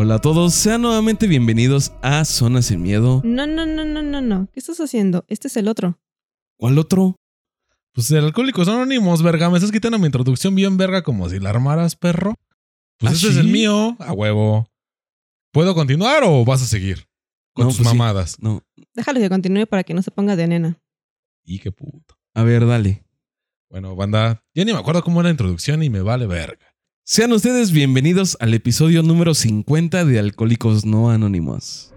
Hola a todos, sean nuevamente bienvenidos a Zona Sin Miedo. No, no, no, no, no, no. ¿Qué estás haciendo? Este es el otro. ¿Cuál otro? Pues el Alcohólicos Anónimos, verga. Me estás quitando mi introducción bien verga como si la armaras, perro. Pues ¿Ah, este es el mío, a huevo. ¿Puedo continuar o vas a seguir? Con No, tus pues sí. mamadas. No. Déjalo que continúe para que no se ponga de nena. Y qué puto. A ver, dale. Bueno, banda, ya ni me acuerdo cómo era la introducción y me vale verga. Sean ustedes bienvenidos al episodio número 50 de Alcohólicos No Anónimos.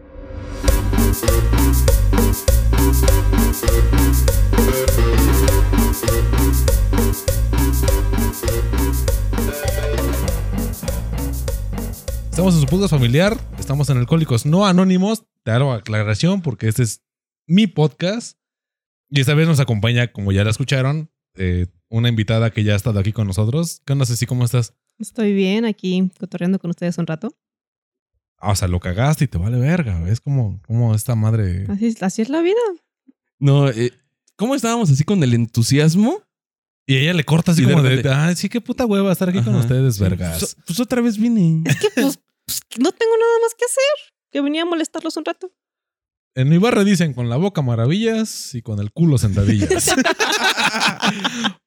Estamos en su podcast familiar, estamos en Alcohólicos No Anónimos. Te hago aclaración porque este es mi podcast. Y esta vez nos acompaña, como ya la escucharon, eh, una invitada que ya ha estado aquí con nosotros. ¿Qué onda, Ceci? ¿Cómo estás? Estoy bien aquí cotorreando con ustedes un rato. Ah, o sea, lo cagaste y te vale verga. Es como, como esta madre. Así, es- así es la vida. No, eh, ¿cómo estábamos así con el entusiasmo? Y ella le corta así Y como de, repente- ah, sí, qué puta hueva estar aquí con ustedes, vergas. Pues, pues otra vez vine. Es que pues, pues, no tengo nada más que hacer. Que venía a molestarlos un rato. En mi barrio dicen con la boca maravillas y con el culo sentadillas.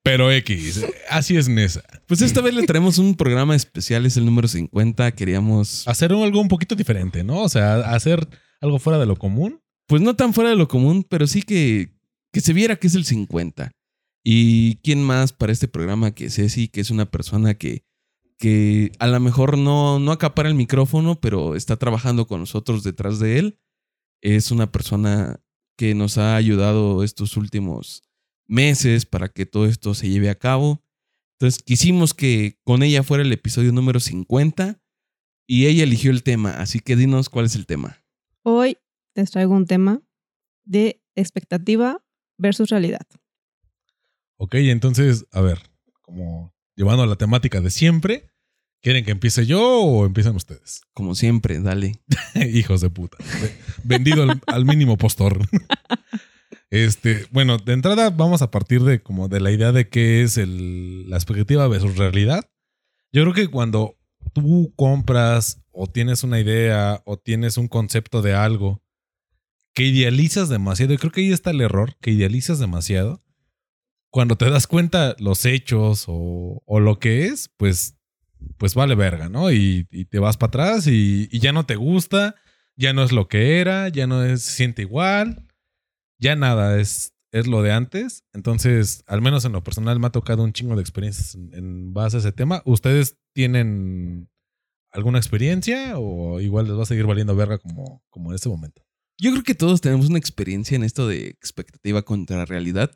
Pero X, así es Nesa. Pues esta vez le traemos un programa especial, es el número 50. Queríamos, Hacer algo un poquito diferente, ¿no? O sea, hacer algo fuera de lo común. pues no tan fuera de lo común, pero sí que, que se viera que es el 50. Y quién más para este programa que Ceci, que es una persona que, que a lo mejor no, no acapara el micrófono, pero está trabajando con nosotros detrás de él. Es una persona que nos ha ayudado estos últimos meses para que todo esto se lleve a cabo. Entonces quisimos que con ella fuera el episodio número 50 y ella eligió el tema, así que dinos cuál es el tema. Hoy les traigo un tema de expectativa versus realidad. Ok, entonces, a ver, como llevando la temática de siempre, ¿quieren que empiece yo o empiezan ustedes? Como siempre, dale. Hijos de puta. Vendido al, al mínimo postor. Este, bueno, de entrada vamos a partir de como de la idea de qué es la expectativa versus realidad. Yo creo que cuando tú compras o tienes una idea o tienes un concepto de algo que idealizas demasiado, y creo que ahí está el error, que idealizas demasiado, cuando te das cuenta los hechos o, lo que es, pues, pues vale verga, ¿no? Y, te vas para atrás y, y ya no te gusta, ya no es lo que era, ya no es, se siente igual, ya nada, es, es lo de antes. Entonces, al menos en lo personal me ha tocado un chingo de experiencias en, base a ese tema. ¿Ustedes tienen alguna experiencia o igual les va a seguir valiendo verga como, como en este momento? Yo creo que todos tenemos una experiencia en esto de expectativa contra realidad.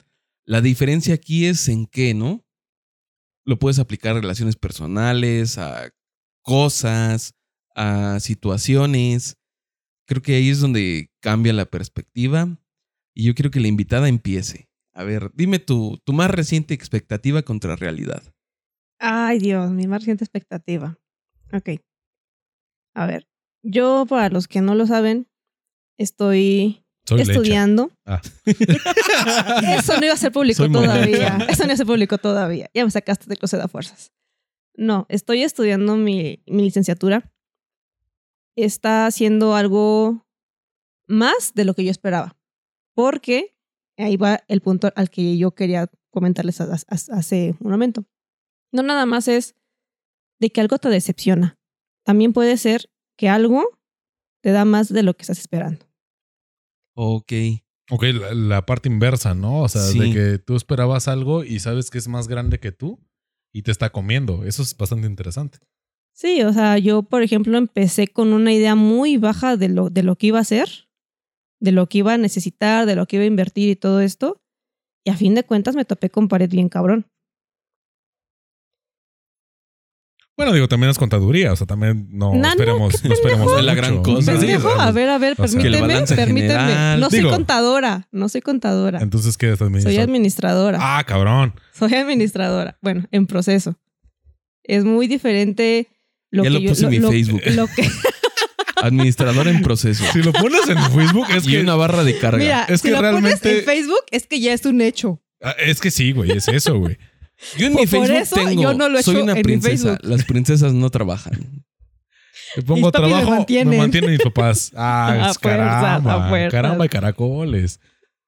La diferencia aquí es en qué, ¿no? Lo puedes aplicar a relaciones personales, a cosas, a situaciones. Creo que ahí es donde cambia la perspectiva. Y yo quiero que la invitada empiece. A ver, dime tu, tu más reciente expectativa contra realidad. Ay, Dios, mi más reciente expectativa. Ok. A ver, yo, para los que no lo saben, estoy Soy estudiando. Ah. Eso no iba a ser público Soy todavía. Eso no iba a ser público todavía. Ya me sacaste del closet a fuerzas. No, estoy estudiando mi, mi licenciatura. Está haciendo algo más de lo que yo esperaba. Porque ahí va el punto al que yo quería comentarles a- a- hace un momento. No nada más es de que algo te decepciona. También puede ser que algo te da más de lo que estás esperando. Ok. Ok, la, la parte inversa, ¿no? O sea, Sí. de que tú esperabas algo y sabes que es más grande que tú y te está comiendo. Eso es bastante interesante. Sí, o sea, yo, por ejemplo, empecé con una idea muy baja de lo, de lo que iba a hacer, de lo que iba a necesitar, de lo que iba a invertir y todo esto. Y a fin de cuentas me topé con pared bien cabrón. Bueno, digo, también es contaduría, o sea, también no No, esperemos, no esperemos. Es la gran cosa. Sí, a ver, a ver, o sea, permíteme, permíteme. general- No soy contadora, no soy contadora. Entonces, ¿qué estás Soy administrando? administradora. Ah, cabrón. Soy administradora. Bueno, en proceso. Es muy diferente lo ya que lo yo puse en mi lo- Facebook. lo que Administrador en proceso. Si lo pones en Facebook, es y que, una barra de carga. Mira, Es si que lo realmente- pones en Facebook es que ya es un hecho. Ah, es que sí, güey, es eso, güey. Yo en Por- mi por Facebook eso tengo. yo no lo he soy hecho una en mi princesa. Facebook. Las princesas no trabajan. Me pongo papis me trabajo, me mantienen. mantienen mis papás. Ah, es caramba, fuerzas. caramba y caracoles.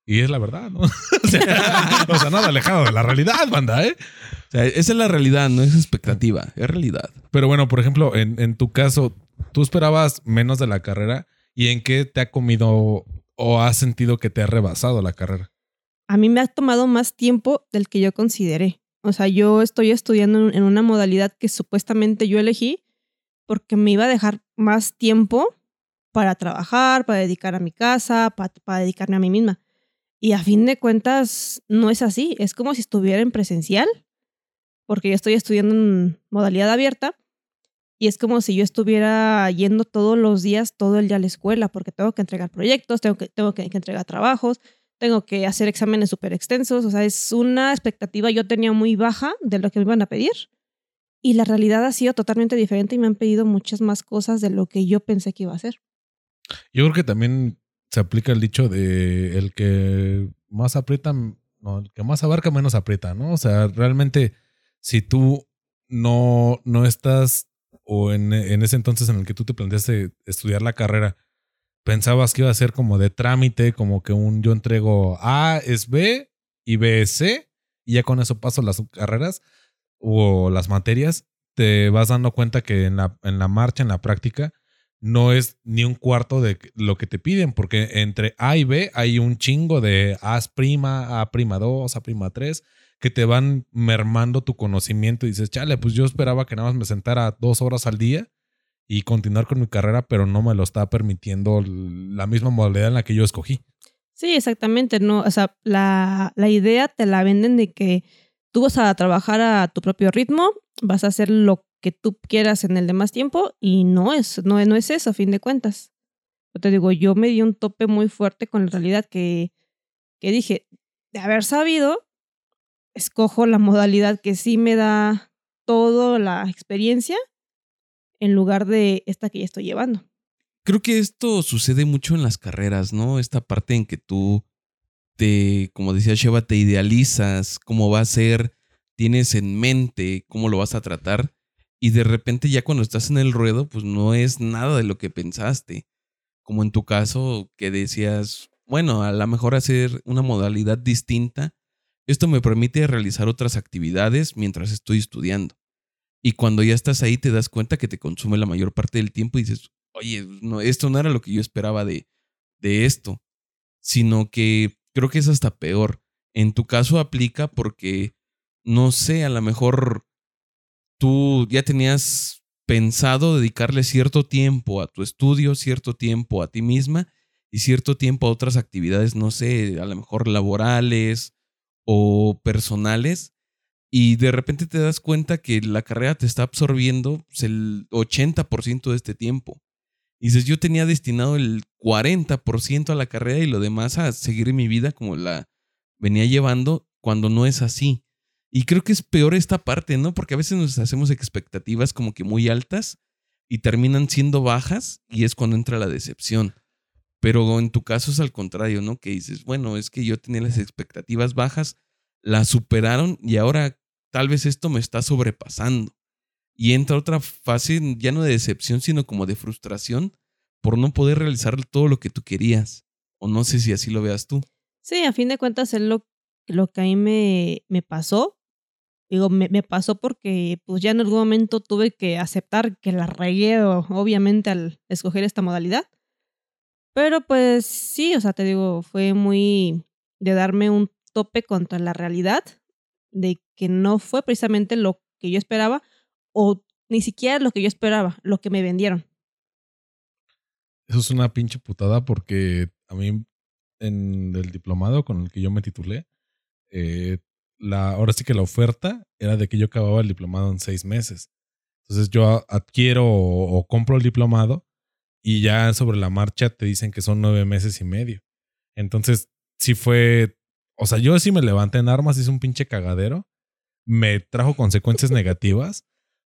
Y es la verdad, ¿no? o, sea, o sea, nada alejado de la realidad, banda, ¿eh? O sea, esa es la realidad, no es expectativa, es realidad. Pero bueno, por ejemplo, en, en tu caso, tú esperabas menos de la carrera y en qué te ha comido o has sentido que te ha rebasado la carrera. A mí me ha tomado más tiempo del que yo consideré. O sea, yo estoy estudiando en- una modalidad que supuestamente yo elegí porque me iba a dejar más tiempo para trabajar, para dedicar a mi casa, pa- para, dedicarme a mí misma. Y a fin de cuentas, no es así. Es como si estuviera en presencial, porque yo estoy estudiando en modalidad abierta. Y es como si yo estuviera yendo todos los días, todo el día a la escuela, porque tengo que entregar proyectos, tengo que, tengo que, entregar trabajos, tengo que hacer exámenes súper extensos. O sea, es una expectativa yo tenía muy baja de lo que me iban a pedir. Y la realidad ha sido totalmente diferente y me han pedido muchas más cosas de lo que yo pensé que iba a hacer. Yo creo que también se aplica el dicho de el que más aprieta, no, el que más abarca menos aprieta, ¿no? O sea, realmente si tú no, no estás o en, en, ese entonces en el que tú te planteaste estudiar la carrera, pensabas que iba a ser como de trámite, como que un yo entrego A es B y B es C, y ya con eso paso las carreras o las materias, te vas dando cuenta que en la, en la marcha, en la práctica, no es ni un cuarto de lo que te piden, porque entre A y B hay un chingo de A', A'2, A'3, que te van mermando tu conocimiento y dices, chale, pues yo esperaba que nada más me sentara dos horas al día y continuar con mi carrera, pero no me lo está permitiendo la misma modalidad en la que yo escogí. Sí, exactamente. No, o sea, la, la idea te la venden de que tú vas a trabajar a tu propio ritmo, vas a hacer lo que tú quieras en el demás tiempo y no es, no, no es eso, a fin de cuentas. Yo te digo, yo me di un tope muy fuerte con la realidad que, que dije, de haber sabido, escojo la modalidad que sí me da toda la experiencia en lugar de esta que ya estoy llevando. Creo que esto sucede mucho en las carreras, ¿no? Esta parte en que tú te, como decía Sheva, te idealizas cómo va a ser, tienes en mente cómo lo vas a tratar y de repente ya cuando estás en el ruedo, pues no es nada de lo que pensaste. Como en tu caso que decías, bueno, a lo mejor hacer una modalidad distinta, esto me permite realizar otras actividades mientras estoy estudiando. Y cuando ya estás ahí te das cuenta que te consume la mayor parte del tiempo y dices, oye, no, esto no era lo que yo esperaba de, de esto, sino que creo que es hasta peor. En tu caso aplica porque, no sé, a lo mejor tú ya tenías pensado dedicarle cierto tiempo a tu estudio, cierto tiempo a ti misma y cierto tiempo a otras actividades, no sé, a lo mejor laborales o personales. Y de repente te das cuenta que la carrera te está absorbiendo pues, el 80% de este tiempo. Y dices, yo tenía destinado el 40% a la carrera y lo demás a seguir mi vida como la venía llevando cuando no es así. Y creo que es peor esta parte, ¿no? Porque a veces nos hacemos expectativas como que muy altas y terminan siendo bajas y es cuando entra la decepción. Pero en tu caso es al contrario, ¿no? Que dices, bueno, es que yo tenía las expectativas bajas, las superaron y ahora tal vez esto me está sobrepasando. Y entra otra fase ya no de decepción, sino como de frustración por no poder realizar todo lo que tú querías. O no sé si así lo veas tú. Sí, a fin de cuentas es lo, lo que a mí me, me pasó. Digo, me, pasó porque pues ya en algún momento tuve que aceptar que la regué, obviamente, al escoger esta modalidad. Pero pues sí, o sea, te digo, fue muy de darme un tope contra la realidad, de que no fue precisamente lo que yo esperaba, o ni siquiera lo que yo esperaba, lo que me vendieron. Eso es una pinche putada porque a mí en el diplomado con el que yo me titulé, eh, la, ahora sí que la oferta era de que yo acababa el diplomado en seis meses. Entonces yo adquiero o, o compro el diplomado y ya sobre la marcha te dicen que son nueve meses y medio. Entonces sí fue, o sea, yo sí me levanté en armas, hice un pinche cagadero, me trajo consecuencias negativas,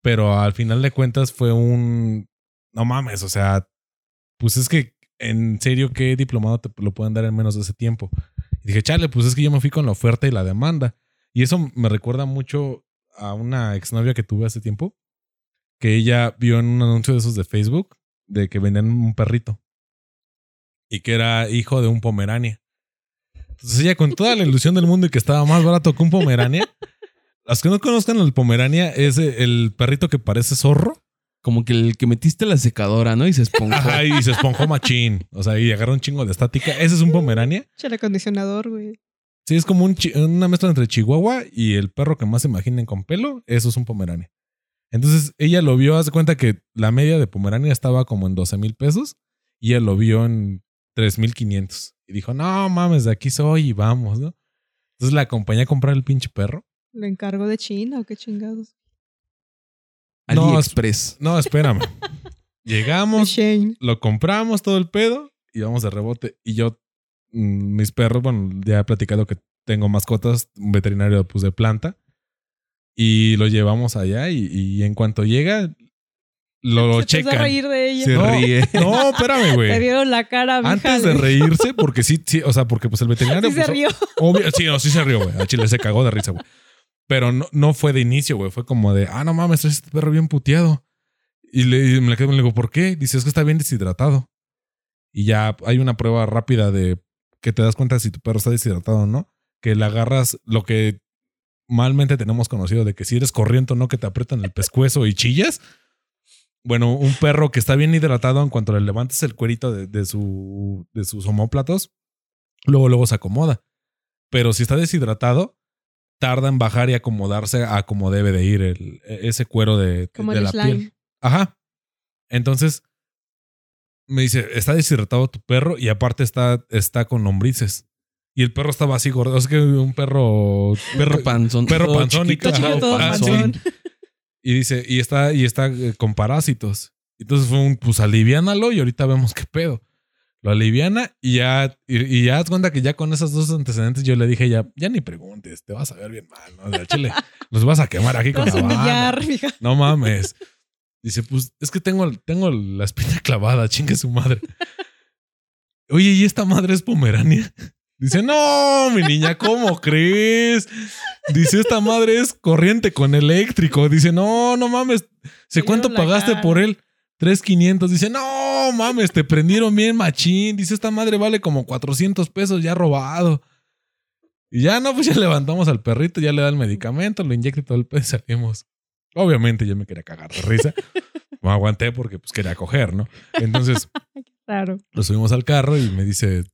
pero al final de cuentas fue un, no mames, o sea, pues es que en serio, ¿qué diplomado te lo pueden dar en menos de ese tiempo? Y dije, chale, pues es que yo me fui con la oferta y la demanda. Y eso me recuerda mucho a una exnovia que tuve hace tiempo, que ella vio en un anuncio de esos de Facebook de que vendían un perrito y que era hijo de un pomerania. Entonces ella con toda la ilusión del mundo y que estaba más barato que un pomerania. Las que no conozcan el pomerania es el perrito que parece zorro. Como que el que metiste la secadora, ¿no? Y se esponjó. Ajá, y se esponjó machín. O sea, y agarra un chingo de estática. Ese es un pomerania. Echa el acondicionador, güey. Sí, es como un una mezcla entre chihuahua y el perro que más se imaginen con pelo. Eso es un pomerania. Entonces ella lo vio, hace cuenta que la media de pomerania estaba como en 12 mil pesos y ella lo vio en 3 mil 500. Y dijo, no mames, de aquí soy y vamos, ¿no? Entonces la acompañé a comprar el pinche perro. ¿Lo encargo de China o qué chingados? No, AliExpress. No, espérame. Llegamos, Shane. lo compramos todo el pedo y vamos de rebote. Y yo, mm, mis perros, bueno, ya he platicado que tengo mascotas, un veterinario pues de planta. Y lo llevamos allá y, y en cuanto llega, lo, Se empezó a checan. reír de ella. Se No, ríe. No, espérame, Te güey. vieron la cara, mija, Antes de reírse, porque sí, sí, o sea, porque pues el veterinario. Sí se pues, rió. Obvio, sí, no, sí se rió, güey. A Chile se cagó de risa, güey. Pero no, no fue de inicio, güey. Fue como de, ah, no mames, traes este perro bien puteado. Y, le, y me le quedo y le digo, ¿por qué? Dice, es que está bien deshidratado. Y ya hay una prueba rápida de que te das cuenta si tu perro está deshidratado o no. Que le agarras lo que malmente tenemos conocido de que si eres corriente o no, que te aprietan el pescuezo y chillas. Bueno, un perro que está bien hidratado, en cuanto le levantes el cuerito de, de su, de sus homóplatos, luego, luego se acomoda. Pero si está deshidratado, tarda en bajar y acomodarse a como debe de ir el, ese cuero de, Como de el la slime. piel. Ajá. Entonces, me dice, está deshidratado tu perro y aparte está, está con lombrices. Y el perro estaba así gordo. Es que un perro... Perro panzón. perro todo panzón y chiquito, ajá, chiquito, todo sí. panzón. Y dice, y está, y está eh, con parásitos. Entonces fue un, pues aliviánalo y ahorita vemos qué pedo. Lo aliviana y ya, y, y ya haz cuenta que ya con esos dos antecedentes yo le dije ya, ya ni preguntes, te vas a ver bien mal, ¿no? De chile, nos vas a quemar aquí con vas la a banda. humillar, mija. No mames. Dice, pues es que tengo, tengo la espina clavada, chingue su madre. Oye, ¿y esta madre es pomerania? Dice, no, mi niña, ¿cómo crees? Dice, esta madre es corriente con eléctrico. Dice, no, no mames. ¿Sé Te cuánto pagaste cara. por él? 3,500. Dice, no mames, te prendieron bien machín. Dice, esta madre vale como 400 pesos ya robado. Y ya no, pues ya levantamos al perrito, ya le da el medicamento, lo inyecta todo el pedo y salimos. Obviamente yo me quería cagar de risa. Me aguanté porque pues quería coger, ¿no? Entonces Claro. lo subimos al carro y me dice,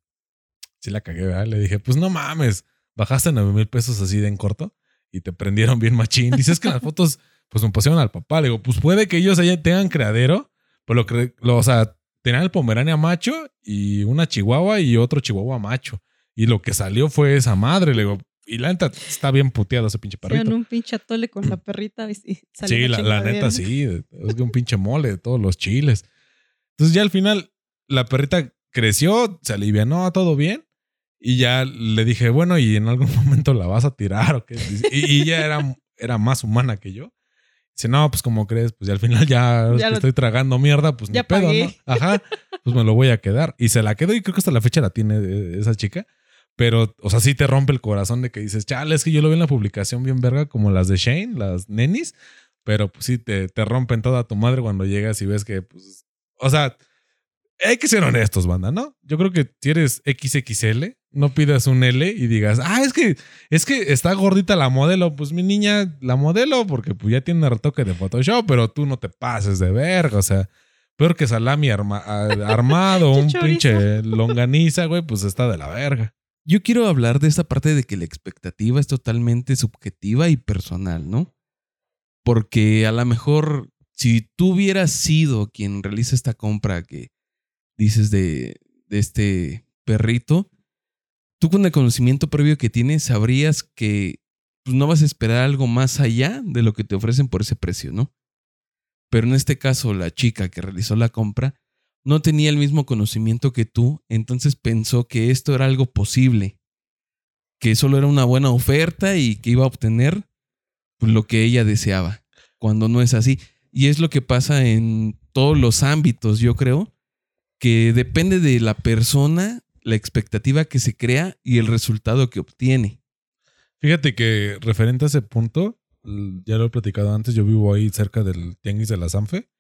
sí la cagué, ¿verdad? Le dije, pues no mames, bajaste nueve mil pesos así de en corto y te prendieron bien machín. Dices que en las fotos pues me pusieron al papá. Le digo, pues puede que ellos allá tengan criadero, pero lo que, lo, o sea, tenían el pomerania macho y una chihuahua y otro chihuahua macho. Y lo que salió fue esa madre. Le digo, y la neta está bien puteado ese pinche perrito. Un pinche atole con la perrita y salió Sí, la, la neta sí. Es que un pinche mole de todos los chiles. Entonces ya al final la perrita creció, se alivianó, todo bien. Y ya le dije, bueno, y en algún momento la vas a tirar o qué. Y, y ella era, era más humana que yo. Dice, no, pues como crees, pues ya al final ya, Ya lo- estoy tragando mierda, pues Ya ni pedo, pagué. ¿no? Ajá, pues me lo voy a quedar. Y se la quedó y creo que hasta la fecha la tiene eh, esa chica. Pero, o sea, sí te rompe el corazón de que dices, chale, es que yo lo vi en la publicación bien verga, como las de Shane, las nenis. Pero pues sí, te, te rompen toda tu madre cuando llegas y ves que, pues, o sea, hay que ser honestos, banda, ¿no? Yo creo que si eres XXL, no pidas un L y digas, ah, es que, es que está gordita la modelo. Pues mi niña, la modelo, porque pues ya tiene retoque de Photoshop, pero tú no te pases de verga, o sea, peor que salami arma- armado, un pinche longaniza, güey, pues está de la verga. Yo quiero hablar de esta parte de que la expectativa es totalmente subjetiva y personal, ¿no? Porque a lo mejor si tú hubieras sido quien realiza esta compra que dices de, este perrito, tú con el conocimiento previo que tienes sabrías que pues, no vas a esperar algo más allá de lo que te ofrecen por ese precio, ¿no? Pero en este caso, la chica que realizó la compra no tenía el mismo conocimiento que tú, entonces pensó que esto era algo posible, que solo era una buena oferta y que iba a obtener pues, lo que ella deseaba, cuando no es así. Y es lo que pasa en todos los ámbitos, yo creo, que depende de la persona, la expectativa que se crea y el resultado que obtiene. Fíjate que referente a ese punto, ya lo he platicado antes, yo vivo ahí cerca del Tianguis de la Sanfe.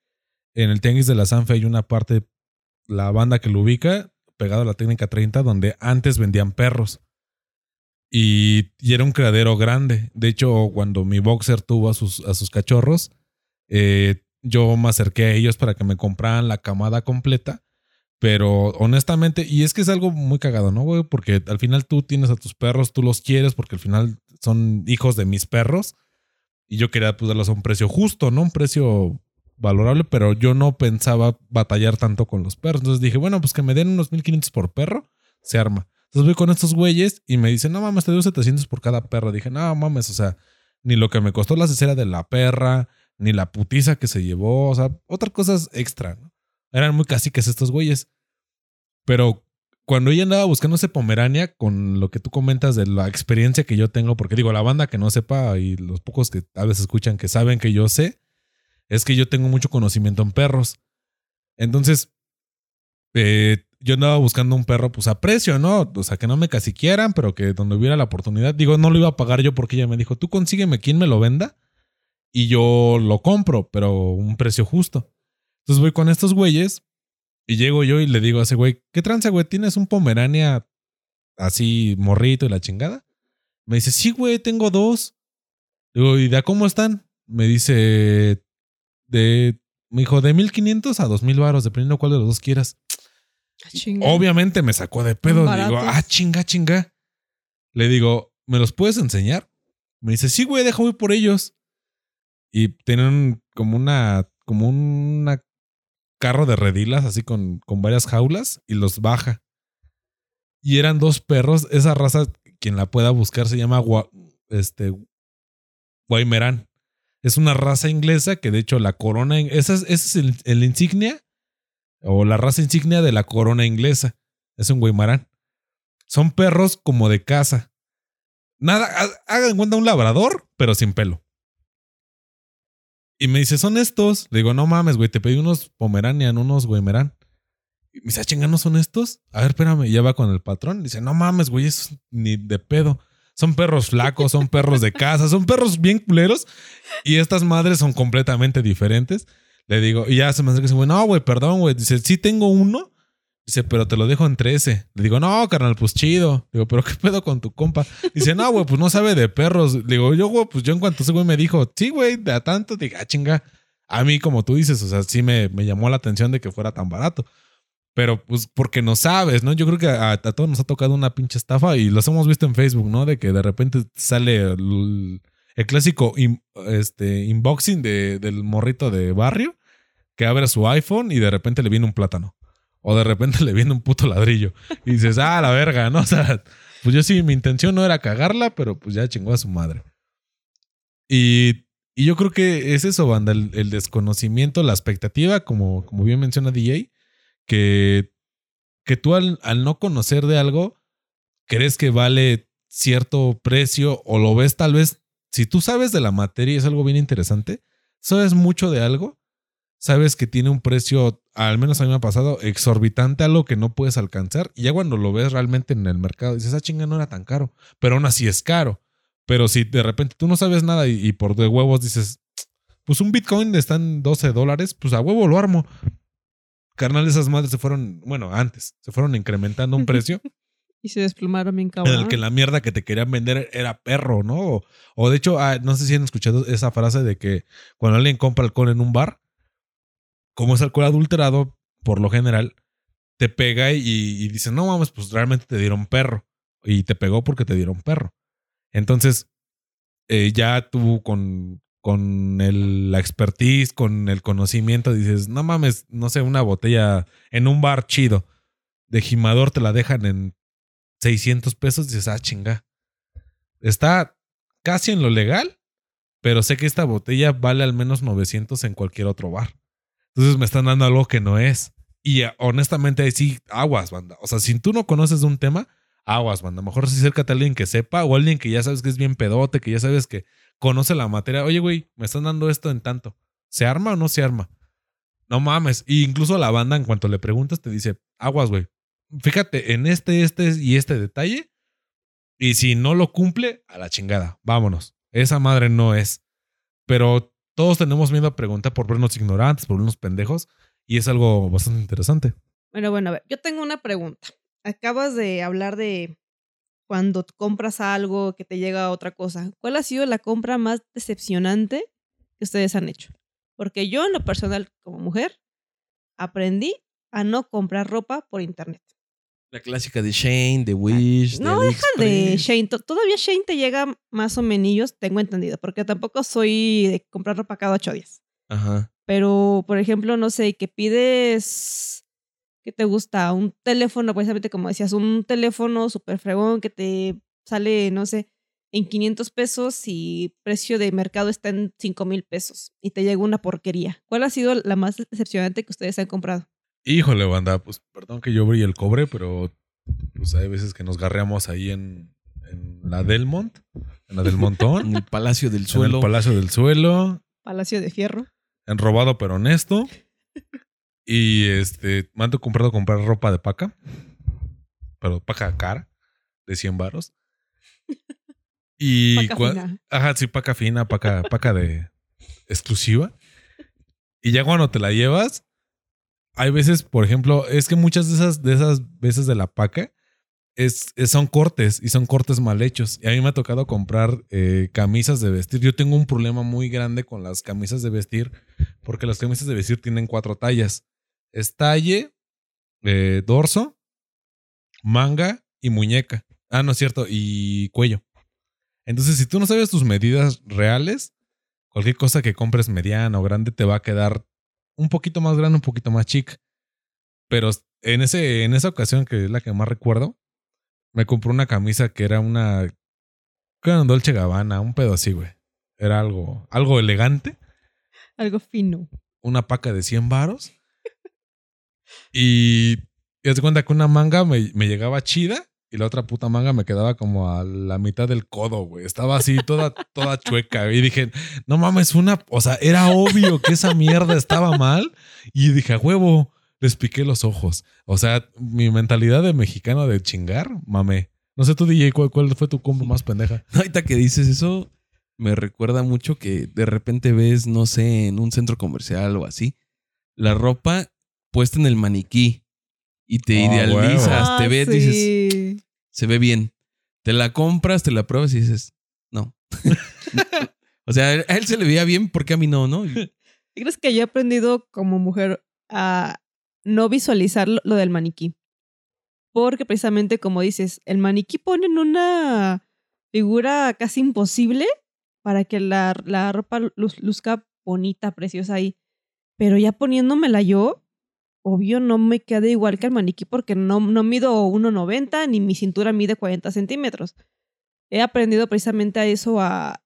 En el Tianguis de la Sanfe hay una parte, la banda que lo ubica, pegado a la técnica 30, donde antes vendían perros. Y, era un criadero grande. De hecho, cuando mi boxer tuvo a sus, cachorros, eh, yo me acerqué a ellos para que me compraran la camada completa. Pero honestamente, y es que es algo muy cagado, ¿no, güey? Porque al final tú tienes a tus perros, tú los quieres porque al final son hijos de mis perros. Y yo quería pues, darles a un precio justo, ¿no? Un precio valorable, pero yo no pensaba batallar tanto con los perros. Entonces dije, bueno, pues que me den unos 1500 por perro, se arma. Entonces voy con estos güeyes y me dicen, no mames, te doy 700 por cada perro. Dije, no mames, o sea, ni lo que me costó la cesera de la perra, ni la putiza que se llevó, o sea, otras cosas extra, ¿no? Eran muy caciques estos güeyes. Pero cuando ella andaba buscando ese Pomerania, con lo que tú comentas de la experiencia que yo tengo, porque digo, la banda que no sepa y los pocos que a veces escuchan que saben que yo sé, es que yo tengo mucho conocimiento en perros. Entonces, eh, yo andaba buscando un perro, pues a precio, ¿no? O sea, que no me quieran, pero que donde hubiera la oportunidad. Digo, no lo iba a pagar yo porque ella me dijo, tú consígueme quien me lo venda y yo lo compro, pero un precio justo. Entonces voy con estos güeyes y llego yo y le digo a ese güey, ¿qué tranza, güey? ¿Tienes un Pomerania así morrito y la chingada? Me dice, sí, güey, tengo dos. Digo, ¿y de cómo están? Me dice, de, me dijo, de 1500 a 2000 varos, dependiendo cuál de los dos quieras. Ah, chinga. Obviamente me sacó de pedo. Digo, ah, chinga, chinga. Le digo, ¿me los puedes enseñar? Me dice, sí, güey, déjame ir por ellos. Y tienen como una, como una carro de redilas, así con, con varias jaulas, y los baja. Y eran dos perros. Esa raza, quien la pueda buscar, se llama este, Guaymerán. Es una raza inglesa que, de hecho, la corona. Esa es, ese es el, insignia o la raza insignia de la corona inglesa. Es un Guaymarán. Son perros como de casa. Nada, ha- hagan cuenta un labrador, pero sin pelo. Y me dice, son estos. Le digo, no mames, güey, te pedí unos Pomeranian, unos Guaymarán. Y me dice, ah, chinga, ¿no son estos? A ver, espérame. Y ya va con el patrón. Dice, no mames, güey, eso ni de pedo. Son perros flacos, son perros de casa, son perros bien culeros. Y estas madres son completamente diferentes. Le digo, y ya se me acerca y dice, güey, no, güey, perdón, güey. Dice, sí tengo uno. Dice, pero te lo dejo en 13. Le digo, no, carnal, pues chido. Digo, pero ¿qué pedo con tu compa? Dice, no, güey, pues no sabe de perros. Digo, yo, güey, pues yo en cuanto ese güey me dijo, sí, güey, de a tanto, dije, ah, chinga. A mí, como tú dices, o sea, sí me, me llamó la atención de que fuera tan barato. Pero, pues, porque no sabes, ¿no? Yo creo que a, todos nos ha tocado una pinche estafa y los hemos visto en Facebook, ¿no? De que de repente sale el, el clásico in- este, unboxing de, del morrito de barrio que abre su iPhone y de repente le viene un plátano. O de repente le viene un puto ladrillo. Y dices, ah, la verga, ¿no? O sea, pues yo sí, mi intención no era cagarla, pero pues ya chingó a su madre. Y, y yo creo que es eso, banda, el, el desconocimiento, la expectativa, como, como bien menciona DJ, que, que tú al, al no conocer de algo, crees que vale cierto precio o lo ves tal vez, si tú sabes de la materia, es algo bien interesante, sabes mucho de algo, sabes que tiene un precio, al menos a mí me ha pasado, exorbitante, algo que no puedes alcanzar. Y ya cuando lo ves realmente en el mercado, dices, ah, chinga, no era tan caro. Pero aún así es caro. Pero si de repente tú no sabes nada y, y por de huevos dices, pues un Bitcoin está en 12 dólares, pues a huevo lo armo. Carnal, esas madres se fueron, bueno, antes, se fueron incrementando un precio Y se desplumaron bien en cabrón. el que la mierda que te querían vender era perro, ¿no? O, o de hecho, ah, no sé si han escuchado esa frase de que cuando alguien compra alcohol en un bar, como es alcohol adulterado, por lo general, te pega y, y dice, no mames, pues realmente te dieron perro. Y te pegó porque te dieron perro. Entonces, eh, ya tú con, con el- la expertise, con el conocimiento, dices, no mames, no sé, una botella en un bar chido de gimador te la dejan en 600 pesos, dices, ah, chinga. Está casi en lo legal, pero sé que esta botella vale al menos 900 en cualquier otro bar. Entonces me están dando algo que no es. Y eh, honestamente ahí sí, aguas, banda. O sea, si tú no conoces de un tema, aguas, banda. Mejor si acércate a alguien que sepa o alguien que ya sabes que es bien pedote, que ya sabes que conoce la materia. Oye, güey, me están dando esto en tanto. ¿Se arma o no se arma? No mames. Y incluso la banda, en cuanto le preguntas, te dice, aguas, güey. Fíjate en este, este y este detalle. Y si no lo cumple, a la chingada. Vámonos. Esa madre no es. Pero todos tenemos miedo a preguntar por vernos ignorantes, por vernos pendejos. Y es algo bastante interesante. Bueno, bueno, a ver, yo tengo una pregunta. Acabas de hablar de cuando compras algo que te llega otra cosa. ¿Cuál ha sido la compra más decepcionante que ustedes han hecho? Porque yo en lo personal, como mujer, aprendí a no comprar ropa por internet. La clásica de Shane, de Wish. No, de deja de. Shane. To- Todavía Shane te llega más o menos, tengo entendido, porque tampoco soy de comprar ropa cada ocho días. Ajá. Pero, por ejemplo, no sé, que pides, ¿qué te gusta? Un teléfono, precisamente como decías, un teléfono súper fregón que te sale, no sé, en 500 pesos y precio de mercado está en 5 mil pesos y te llega una porquería. ¿Cuál ha sido la más decepcionante que ustedes han comprado? Híjole, banda, pues perdón que yo brille el cobre, pero pues hay veces que nos garreamos ahí en, en la Delmont, en la del Montón, En el Palacio del en Suelo. el Palacio del Suelo, Palacio de Fierro. en robado pero honesto. Y este, me han comprado comprar ropa de paca, pero paca cara, de 100 varos. Y Paca fina. Ajá, sí, paca fina, paca, paca de exclusiva. Y ya cuando te la llevas, hay veces, por ejemplo, es que muchas de esas, de esas veces de la paca es, son cortes y son cortes mal hechos. Y a mí me ha tocado comprar eh, camisas de vestir. Yo tengo un problema muy grande con las camisas de vestir porque las camisas de vestir tienen cuatro tallas. Es talle, eh, dorso, manga y muñeca. Ah, no es cierto, y cuello. Entonces, si tú no sabes tus medidas reales, cualquier cosa que compres mediana o grande te va a quedar un poquito más grande, un poquito más chica. Pero en, ese, en esa ocasión, que es la que más recuerdo, me compré una camisa que era una. que era un Dolce Gabbana, un pedo así, güey. Era algo, algo elegante, Algo fino. una paca de 100 varos. Y. Y de cuenta que una manga me, me llegaba chida y la otra puta manga me quedaba como a la mitad del codo, güey. Estaba así toda, toda chueca. Y dije, no mames, una. O sea, era obvio que esa mierda estaba mal. Y dije, a huevo, les piqué los ojos. O sea, mi mentalidad de mexicano de chingar, mame. No sé tú, DJ, ¿cuál, cuál fue tu compra más pendeja? Ahorita que dices eso, me recuerda mucho que de repente ves, no sé, en un centro comercial o así, la ropa puesta en el maniquí y te Ah, idealizas, te Ah, ves, sí. dices, se ve bien. Te la compras, te la pruebas y dices, no. o sea, a él se le veía bien, porque a mí no, no? ¿Crees que yo he aprendido como mujer a no visualizar lo, lo del maniquí? Porque precisamente como dices, el maniquí pone en una figura casi imposible para que la, la ropa luz- luzca bonita, preciosa ahí. Pero ya poniéndomela yo, obvio no me queda igual que el maniquí porque no, no mido 1,90 ni mi cintura mide 40 centímetros. He aprendido precisamente a eso, a,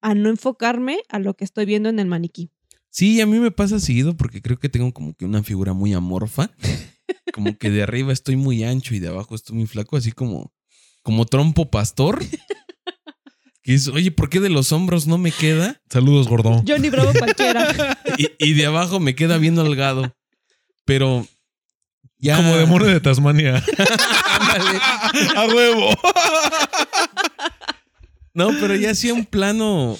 a no enfocarme a lo que estoy viendo en el maniquí. Sí, a mí me pasa seguido porque creo que tengo como que una figura muy amorfa. Como que de arriba estoy muy ancho y de abajo estoy muy flaco, así como, como trompo pastor. Que es, oye, ¿por qué de los hombros no me queda? Saludos, gordo. Johnny Bravo cualquiera. Y, y de abajo me queda bien holgado. Pero ya. Como demonio de Tasmania. Ándale. a huevo. No, pero ya sí un plano,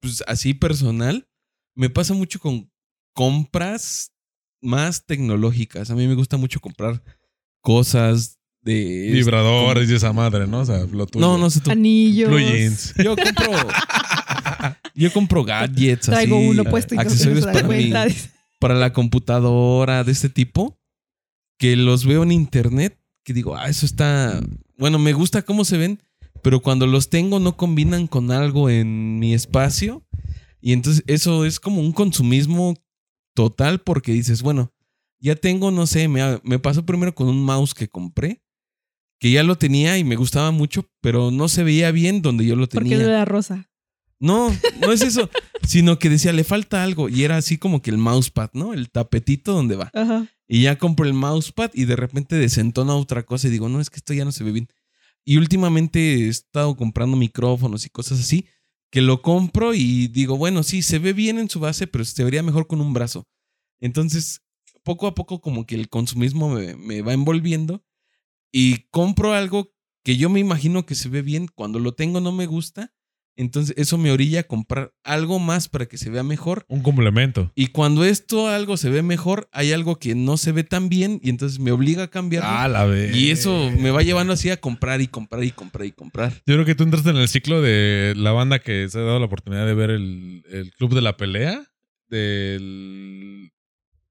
pues así personal, me pasa mucho con compras más tecnológicas. A mí me gusta mucho comprar cosas de... Vibradores y esa madre, ¿no? O sea, lo tuyo. No, no sé tú. Anillos. Jeans. Yo compro... yo compro gadgets Traigo así, uno puesto y accesorios para, mi-. Para la computadora de este tipo que los veo en internet que digo, ah, eso está... Bueno, me gusta cómo se ven, pero cuando los tengo no combinan con algo en mi espacio. Y entonces eso es como un consumismo total porque dices, bueno, ya tengo, no sé, me, me pasó primero con un mouse que compré, que ya lo tenía y me gustaba mucho, pero no se veía bien donde yo lo Porque tenía. no era rosa. No, no es eso, sino que decía, le falta algo. Y era así como que el mousepad, ¿no? El tapetito donde va. Ajá. Y ya compro el mousepad y de repente desentona otra cosa y digo, no, es que esto ya no se ve bien. Y últimamente he estado comprando micrófonos y cosas así, que lo compro y digo, bueno, sí, se ve bien en su base, pero se vería mejor con un brazo. Entonces, poco a poco como que el consumismo me, me va envolviendo y compro algo que yo me imagino que se ve bien, cuando lo tengo no me gusta Entonces, eso me orilla a comprar algo más para que se vea mejor. Un complemento. Y cuando esto algo se ve mejor, hay algo que no se ve tan bien y entonces me obliga a cambiarlo. Ah, la vez. y eso me va llevando así a comprar y comprar y comprar y comprar. Yo creo que tú entraste en el ciclo de la banda que se ha dado la oportunidad de ver el, el Club de la Pelea. Del.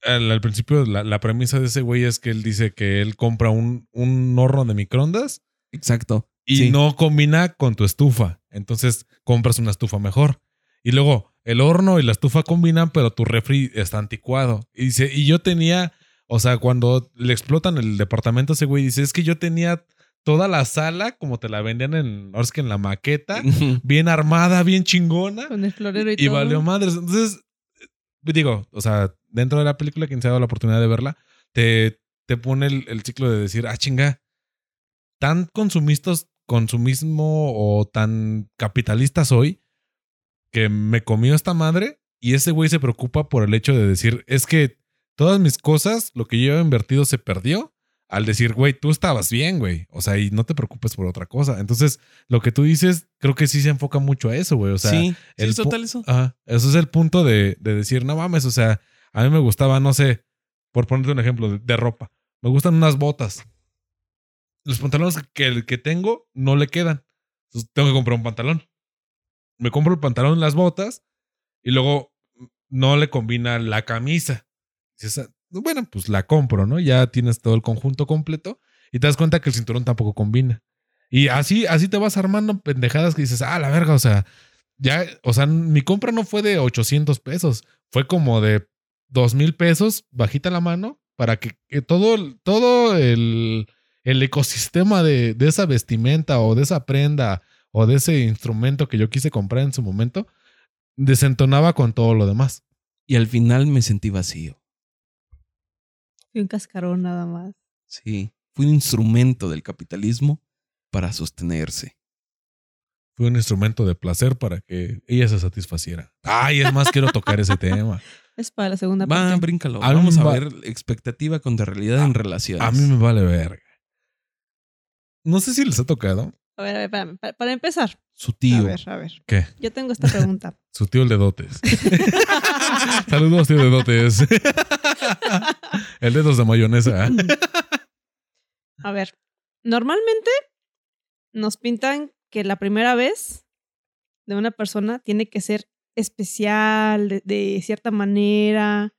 Al, al principio, la, la premisa de ese güey es que él dice que él compra un, un horno de microondas Exacto. Y Sí. no combina con tu estufa. Entonces compras una estufa mejor. Y luego el horno y la estufa combinan, pero tu refri está anticuado. Y dice, y yo tenía, o sea, cuando le explotan el departamento a ese güey, dice, es que yo tenía toda la sala como te la vendían en, ahora es que en la maqueta, bien armada, bien chingona. Con el florero y, Y todo. valió madres. Entonces, eh, digo, o sea, dentro de la película, quien se ha dado la oportunidad de verla, te, te pone el, el ciclo de decir, ah, chinga, tan consumistas, consumismo o tan capitalista soy que me comió esta madre y ese güey se preocupa por el hecho de decir, es que todas mis cosas, lo que yo he invertido se perdió. Al decir, güey, tú estabas bien, güey. O sea, y no te preocupes por otra cosa. Entonces, lo que tú dices, creo que sí se enfoca mucho a eso, güey. O sea, sí, sí, el total eso. Ajá. Eso es el punto de, de decir, no mames, o sea, a mí me gustaba, no sé, por ponerte un ejemplo de, de ropa. Me gustan unas botas. Los pantalones que, que tengo no le quedan. Tengo que comprar un pantalón. Me compro el pantalón, las botas, y luego no le combina la camisa. "Ah, bueno, pues la compro, ¿no? Ya tienes todo el conjunto completo y te das cuenta que el cinturón tampoco combina. Y así, así te vas armando pendejadas que dices, ah, la verga, o sea, ya, o sea, mi compra no fue de 800 pesos, fue como de 2 mil pesos, bajita la mano, para que, que todo, todo el, el ecosistema de, de esa vestimenta o de esa prenda o de ese instrumento que yo quise comprar en su momento, desentonaba con todo lo demás. Y al final me sentí vacío. Y un cascarón nada más. Sí. Fue un instrumento del capitalismo para sostenerse. Fue un instrumento de placer para que ella se satisfaciera. Ay, es más, quiero tocar ese tema. Es para la segunda Va, parte. bríncalo. A Vamos a va- ver expectativa contra realidad en relaciones. A mí me vale verga. No sé si les ha tocado. A ver, a ver, espérame, para, para empezar. Su tío. A ver, a ver. ¿Qué? Yo tengo esta pregunta. Su tío el de dotes. Saludos, tío de dotes. el dedos de mayonesa. A ver, normalmente nos pintan que la primera vez de una persona tiene que ser especial, de, de cierta manera.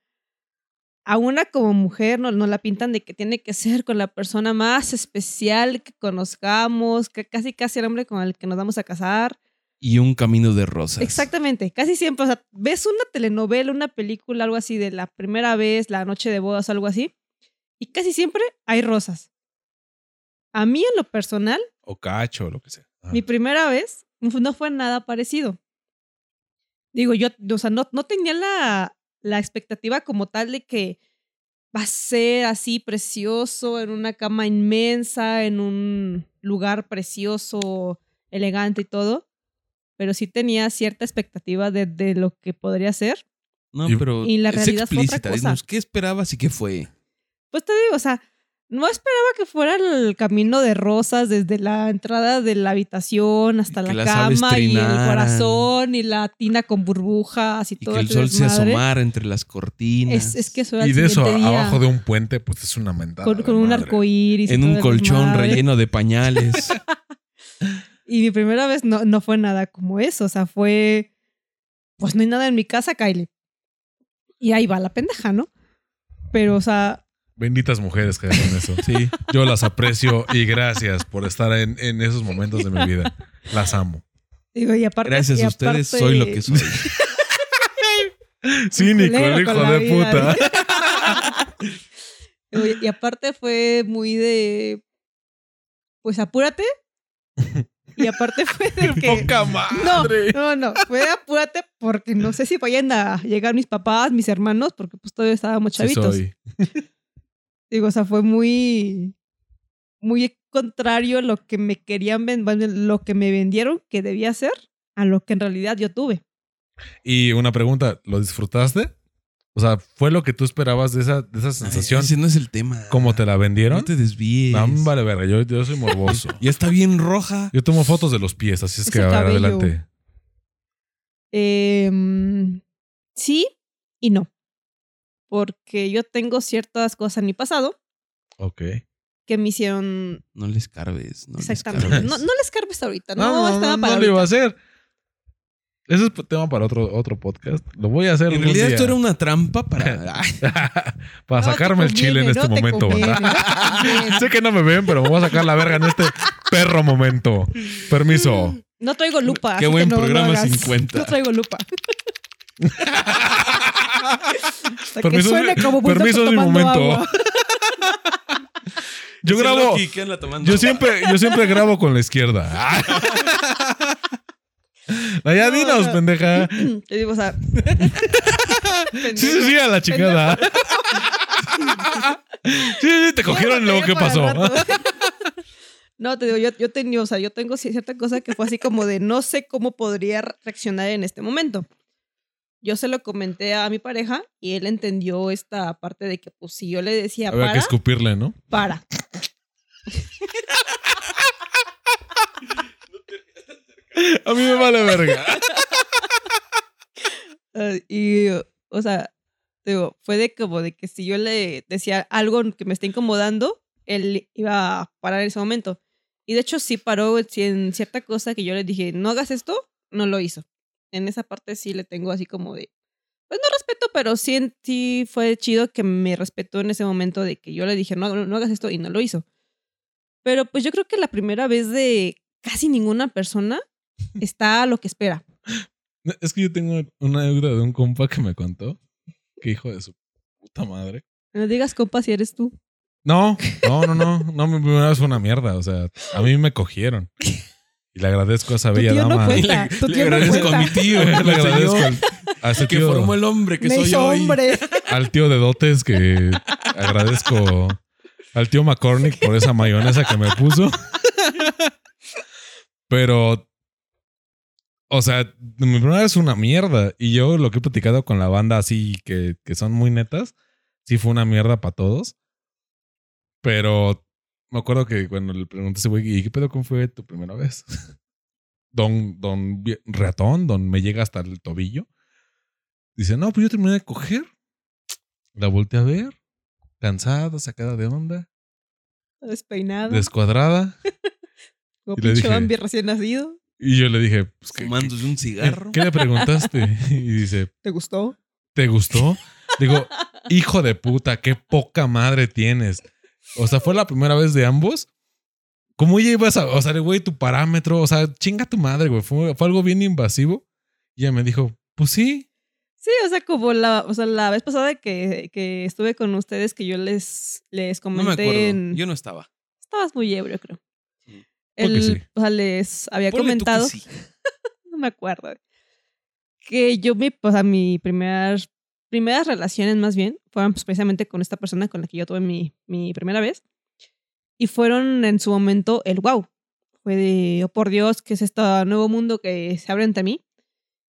A una como mujer nos, nos la pintan de que tiene que ser con la persona más especial que conozcamos, que casi casi el hombre con el que nos vamos a casar. Y un camino de rosas. Exactamente, casi siempre, o sea, ves una telenovela, una película, algo así de la primera vez, la noche de bodas, algo así, y casi siempre hay rosas. A mí en lo personal, O cacho, o lo que sea. Mi primera vez no fue nada parecido. Digo, yo, o sea, no, no tenía la, la expectativa como tal de que va a ser así precioso, en una cama inmensa, en un lugar precioso, elegante y todo. Pero sí tenía cierta expectativa de, de lo que podría ser. No, pero Y la es realidad fue otra explícita. cosa. Dinos, ¿qué esperabas y qué fue? Pues te digo, o sea, no esperaba que fuera el camino de rosas desde la entrada de la habitación hasta la cama y el corazón y la tina con burbujas y, Y todo que el sol se asomara entre las cortinas. Es, es que eso era Y de eso, día, abajo de un puente, pues es una mentada. con, con un madre. arco iris. en un colchón relleno de pañales. Y mi primera vez no, no fue nada como eso. O sea, fue. Pues no hay nada en mi casa, Kylie. Y ahí va la pendeja, ¿no? Pero, o sea, Benditas mujeres que hacen eso. sí. Yo las aprecio y gracias por estar en, en esos momentos de mi vida. Las amo. digo, y aparte. Gracias y a ustedes aparte- soy lo que soy. Cínico, el hijo de vida, puta. Y- y aparte fue muy de. Pues apúrate. Y aparte fue de que. Poca No, madre. no, no. Fue de apúrate porque no sé si vayan a llegar mis papás, mis hermanos, porque pues todavía estábamos Sí chavitos. soy. Digo, o sea, fue muy. Muy contrario a lo que me querían vender, lo que me vendieron que debía ser a lo que en realidad yo tuve. Y una pregunta, ¿lo disfrutaste? O sea, ¿fue lo que tú esperabas de esa, de esa sensación? Ese no es el tema. ¿Cómo te la vendieron? No te desvíes. No, vale, verga, yo, yo soy morboso. Ya está bien roja. Yo tomo fotos de los pies, así es Es que a ver, adelante. Em, sí y no. Porque yo tengo ciertas cosas en mi pasado Ok. que me hicieron No les carbes. No les exactamente. carbes. No, no les cargues ahorita. No, estaba para no lo iba a hacer. Ese es tema para otro, otro podcast. Lo voy a hacer En realidad día. esto era una trampa para... Para No sacarme el chile en este no te momento. no conviene. sé que no me ven, pero me voy a sacar la verga en este perro momento. Permiso. No traigo lupa. Qué buen que no, no programa hagas. 50. No traigo lupa. Hasta que Permiso, suene como permiso es mi momento. agua. Yo grabo. Loki Yo agua. siempre, yo siempre grabo con la izquierda. No, ya No, dinos, no. pendeja. Te digo, o sea. Sí, sí, sí, a la chingada. Sí, sí, te cogieron luego, ¿qué pasó? No, te digo, yo, yo tenía, o sea, yo tengo cierta cosa que fue así como de no sé cómo podría reaccionar en este momento. Yo se lo comenté a mi pareja y él entendió esta parte de que, pues, si yo le decía Había que para, escupirle, ¿no? para. A mí me vale verga. Y, o sea, digo, fue de como de que si yo le decía algo que me está incomodando, él iba a parar en ese momento. Y de hecho sí paró en cierta cosa que yo le dije, no hagas esto, no lo hizo. En esa parte sí le tengo así como de, pues no respeto, pero sí, sí fue chido que me respetó en ese momento de que yo le dije, no, no, no hagas esto y no lo hizo. Pero pues yo creo que la primera vez de casi ninguna persona está a lo que espera. Es que yo tengo una deuda de un compa que me contó. Que hijo de su puta madre. No digas, compa, si eres tú. No, no, no, no. No, mi primera vez fue una mierda. O sea, a mí me cogieron. Y le agradezco a esa Tu bella no dama. cuenta. Le- tu le tío no agradezco a mi tío. le me agradezco al, a ese que tío, formó el hombre que Me soy hizo hoy. hombre. al tío de dotes que agradezco al tío McCormick por esa mayonesa que me puso. Pero, o sea, mi primera vez fue una mierda. Y yo lo que he platicado con la banda así que, que son muy netas, sí fue una mierda para todos. Pero me acuerdo que cuando le pregunté a ese güey, ¿y qué pedo cómo fue tu primera vez? Don, don ratón, don me llega hasta el tobillo. Dice, no, pues yo terminé de coger. La volteé a ver, cansada, sacada de onda, Despeinado. descuadrada. como pinche dije- Bambi recién nacido. Y yo le dije, pues, ¿qué, Fumándose un cigarro. qué le preguntaste? Y dice, ¿Te gustó? ¿te gustó? Digo, hijo de puta, qué poca madre tienes. O sea, fue la primera vez de ambos. ¿Cómo llevas a, o sea, güey, tu parámetro? O sea, chinga tu madre, güey. Fue, fue algo bien invasivo. Y ella me dijo, pues sí. Sí, o sea, como la, o sea, la vez pasada que, que estuve con ustedes, que yo les, les No me comenté acuerdo. en... Yo no estaba. Estabas muy ebrio, creo. Porque El, sí. O sea, les había Ponle tú que comentado, sí. no me acuerdo, que yo, mi, o sea, mi primer, primeras relaciones más bien, fueron pues, precisamente con esta persona con la que yo tuve mi, mi primera vez. Y fueron en su momento el wow. Fue de, oh por Dios, que es este nuevo mundo que se abre ante mí.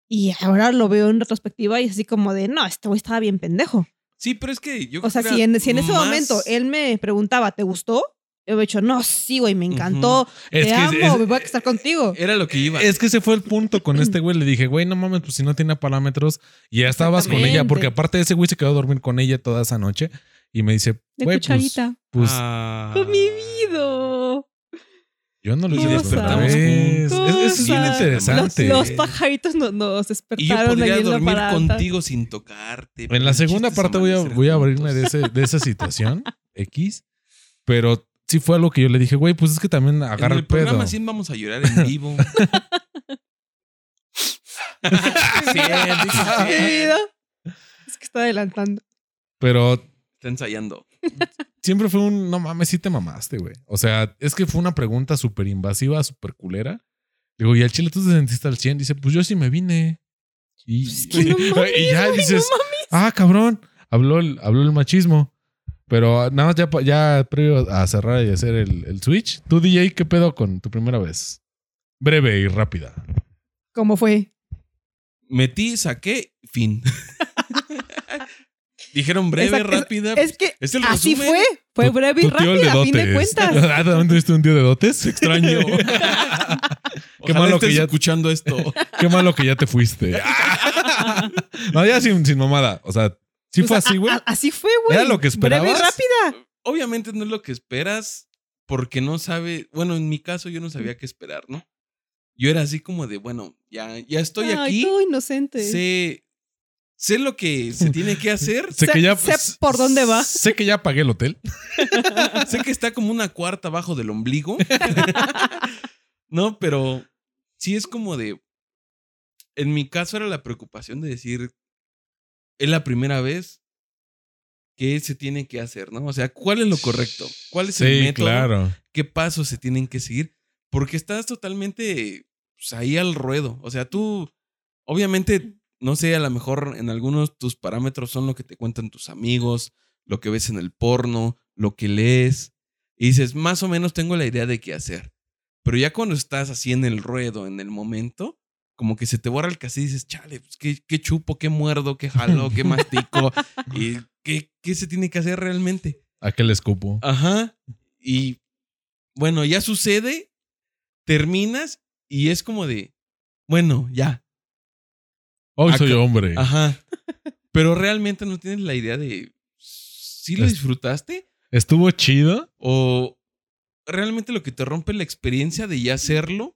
Y ahora lo veo en retrospectiva y es así como de, no, este güey estaba bien pendejo. Sí, pero es que yo O sea, si en, si en ese más- momento él me preguntaba, ¿te gustó? Yo he dicho, no, sí, güey, me encantó. Es Te que, amo, es- me voy a casar contigo. Era lo que iba. es que ese fue el punto con este güey. Le dije, güey, no mames, pues si no tiene parámetros. Y ya estabas con ella. Porque aparte ese güey se quedó a dormir con ella toda esa noche. Y me dice, De güey, pues, cucharita. pues Ah. Con mi vida. yo no lo hice despertamos. Es- Eso es bien interesante. Los, los pajaritos no- nos Y yo despertaron ahí podría en dormir contigo sin tocarte. En la segunda es parte voy a, voy a abrirme de, ese, de esa situación X. Pero sí fue algo que yo le dije, güey, pues es que también agarra en el, el pedo. programa 100 vamos a llorar en vivo. sí. Es que está adelantando. Pero Está ensayando. siempre fue un, no mames, sí te mamaste, güey. O sea, es que fue una pregunta súper invasiva, súper culera. Digo, y al chile tú te sentiste al 100. Dice, pues yo sí me vine. Y, Pues es que no mames, y ya güey, dices, no ah, cabrón, habló el, habló el machismo. Pero nada más ya, ya previo a cerrar y hacer el, el switch. Tú, DJ, ¿qué pedo con tu primera vez? Breve y rápida. ¿Cómo fue? Metí, saqué, fin. Dijeron breve, Exacto, rápida. Es que Es el así resumen. fue. Fue breve y rápida, a fin de dotes. cuentas. ¿Ah, ¿También tuviste un tío de dotes? Extraño. Qué Ojalá malo que ya- escuchando esto. Qué malo que ya te fuiste. no, ya sin, sin mamada. O sea, sí O fue sea, así, güey. así fue, güey. ¿Era lo que Breve y esperabas? rápida. Obviamente no es lo que esperas porque no sabe, bueno, en mi caso yo no sabía qué esperar, ¿no? Yo era así como de, bueno, ya, ya estoy Ay, aquí, tú inocente. sé, sé lo que se tiene que hacer, Sé Sé- que ya. sé por dónde va. Sé que ya pagué el hotel. sé que está como una cuarta abajo del ombligo. no, pero sí es como de, en mi caso era la preocupación de decir, es la primera vez que se tiene que hacer, ¿no? O sea, ¿cuál es lo correcto? ¿Cuál es el Sí, método? claro. qué pasos se tienen que seguir, porque estás totalmente pues, ahí al ruedo. O sea, tú, obviamente, no sé, a lo mejor en algunos tus parámetros son lo que te cuentan tus amigos, lo que ves en el porno, lo que lees, y dices, más o menos tengo la idea de qué hacer. Pero ya cuando estás así en el ruedo, en el momento, como que se te borra el cassette y dices, chale, pues, ¿qué, qué chupo, qué muerdo, qué jalo, qué mastico, y qué, qué se tiene que hacer realmente. ¿A qué le escupo? Ajá. Y bueno, ya sucede, terminas y es como de, bueno, ya. Hoy acá- soy hombre. Ajá. Pero realmente no tienes la idea de si lo Es- disfrutaste Estuvo chido. o realmente lo que te rompe la experiencia de ya hacerlo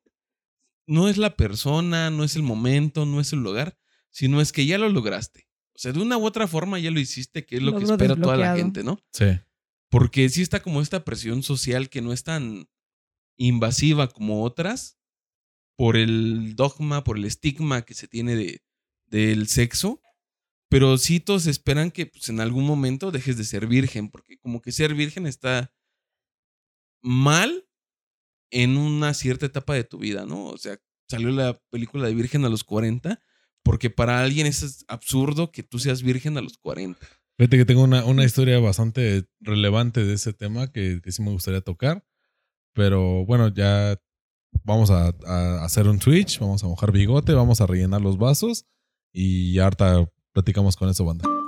no es la persona, no es el momento, no es el lugar, sino es que ya lo lograste. O sea, de una u otra forma ya lo hiciste, que es lo que espera toda la gente, ¿no? Sí. Porque sí está como esta presión social que no es tan invasiva como otras por el dogma, por el estigma que se tiene de, del sexo. Pero sí todos esperan que pues, en algún momento dejes de ser virgen, porque como que ser virgen está mal en una cierta etapa de tu vida, ¿no? O sea, salió la película de Virgen a los 40, porque para alguien es absurdo que tú seas virgen a los 40. Fíjate que tengo una, una historia bastante relevante de ese tema que, que sí me gustaría tocar. Pero bueno, ya vamos a, a hacer un switch, vamos a mojar bigote, vamos a rellenar los vasos y ya harta platicamos con eso, banda.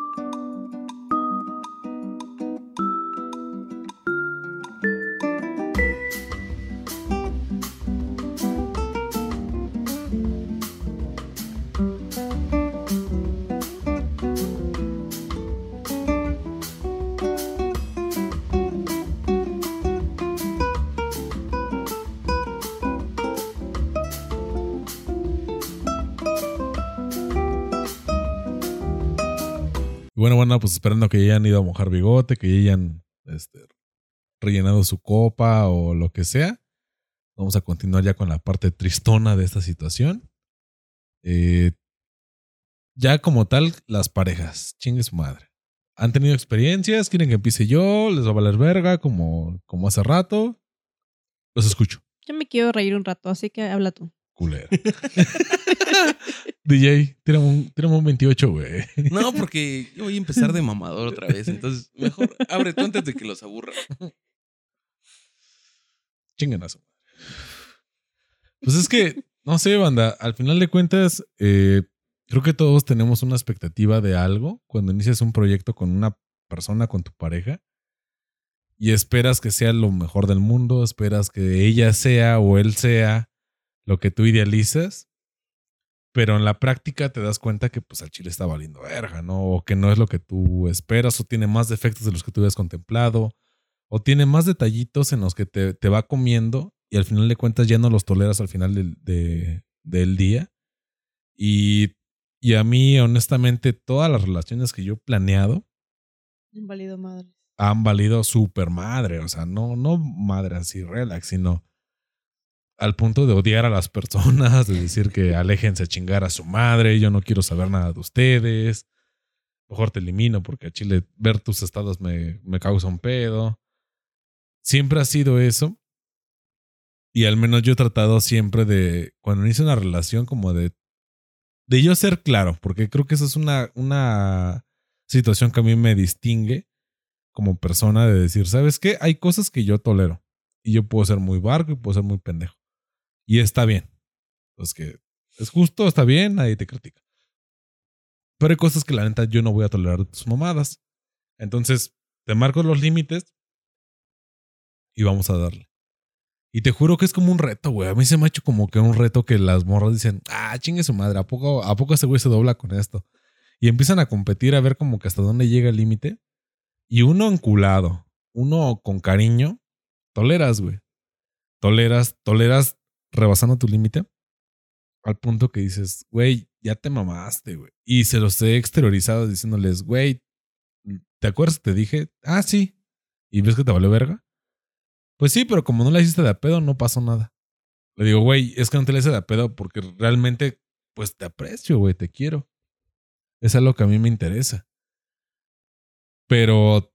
Pues esperando que ya hayan ido a mojar bigote, que ya hayan este, rellenado su copa o lo que sea. Vamos a continuar ya con la parte tristona de esta situación. Eh, ya como tal, las parejas, chingue su madre. ¿Han tenido experiencias? ¿Quieren que empiece yo? ¿Les va a valer verga como, como hace rato? Los escucho. Yo me quiero reír un rato, así que habla tú. Culera. DJ, tírame un, un 28, güey. No, porque yo voy a empezar de mamador otra vez. Entonces, mejor abre tú antes de que los aburra. Madre. Pues es que, no sé, banda, al final de cuentas, eh, creo que todos tenemos una expectativa de algo cuando inicias un proyecto con una persona, con tu pareja, y esperas que sea lo mejor del mundo, esperas que ella sea o él sea lo que tú idealizas, pero en la práctica te das cuenta que pues al chile está valiendo verga, ¿no? O que no es lo que tú esperas, o tiene más defectos de los que tú habías contemplado, o tiene más detallitos en los que te, te va comiendo y al final de cuentas ya no los toleras al final del, de- del día. Y, y a mí, honestamente, todas las relaciones que yo he planeado Inválido madre. han valido súper madre. O sea, no, no madre así relax, sino al punto de odiar a las personas, de decir que aléjense a chingar a su madre, yo no quiero saber nada de ustedes. Mejor te elimino porque a Chile ver tus estados me, me causa un pedo. Siempre ha sido eso. Y al menos yo he tratado siempre de, cuando inicio una relación, como de, de yo ser claro, porque creo que eso es una, una situación que a mí me distingue como persona de decir, ¿sabes qué? Hay cosas que yo tolero. Y yo puedo ser muy barco y puedo ser muy pendejo. Y está bien. Pues que es justo, está bien, nadie te critica. Pero hay cosas que la neta yo no voy a tolerar tus mamadas. Entonces, te marco los límites y vamos a darle. Y te juro que es como un reto, güey. A mí se me ha hecho como que un reto que las morras dicen, ah, chingue su madre, ¿a poco, ¿a poco ese güey se dobla con esto? Y empiezan a competir a ver como que hasta dónde llega el límite. Y uno enculado, uno con cariño, toleras, güey. Toleras, toleras rebasando tu límite al punto que dices, güey, ya te mamaste, güey. Y se los he exteriorizado diciéndoles, güey, ¿te acuerdas te dije? Ah, sí. ¿Y ves que te valió verga? Pues sí, pero como no la hiciste de a pedo, no pasó nada. Le digo, güey, es que no te la hice de a pedo porque realmente, pues te aprecio, güey, te quiero. Es algo que a mí me interesa. Pero,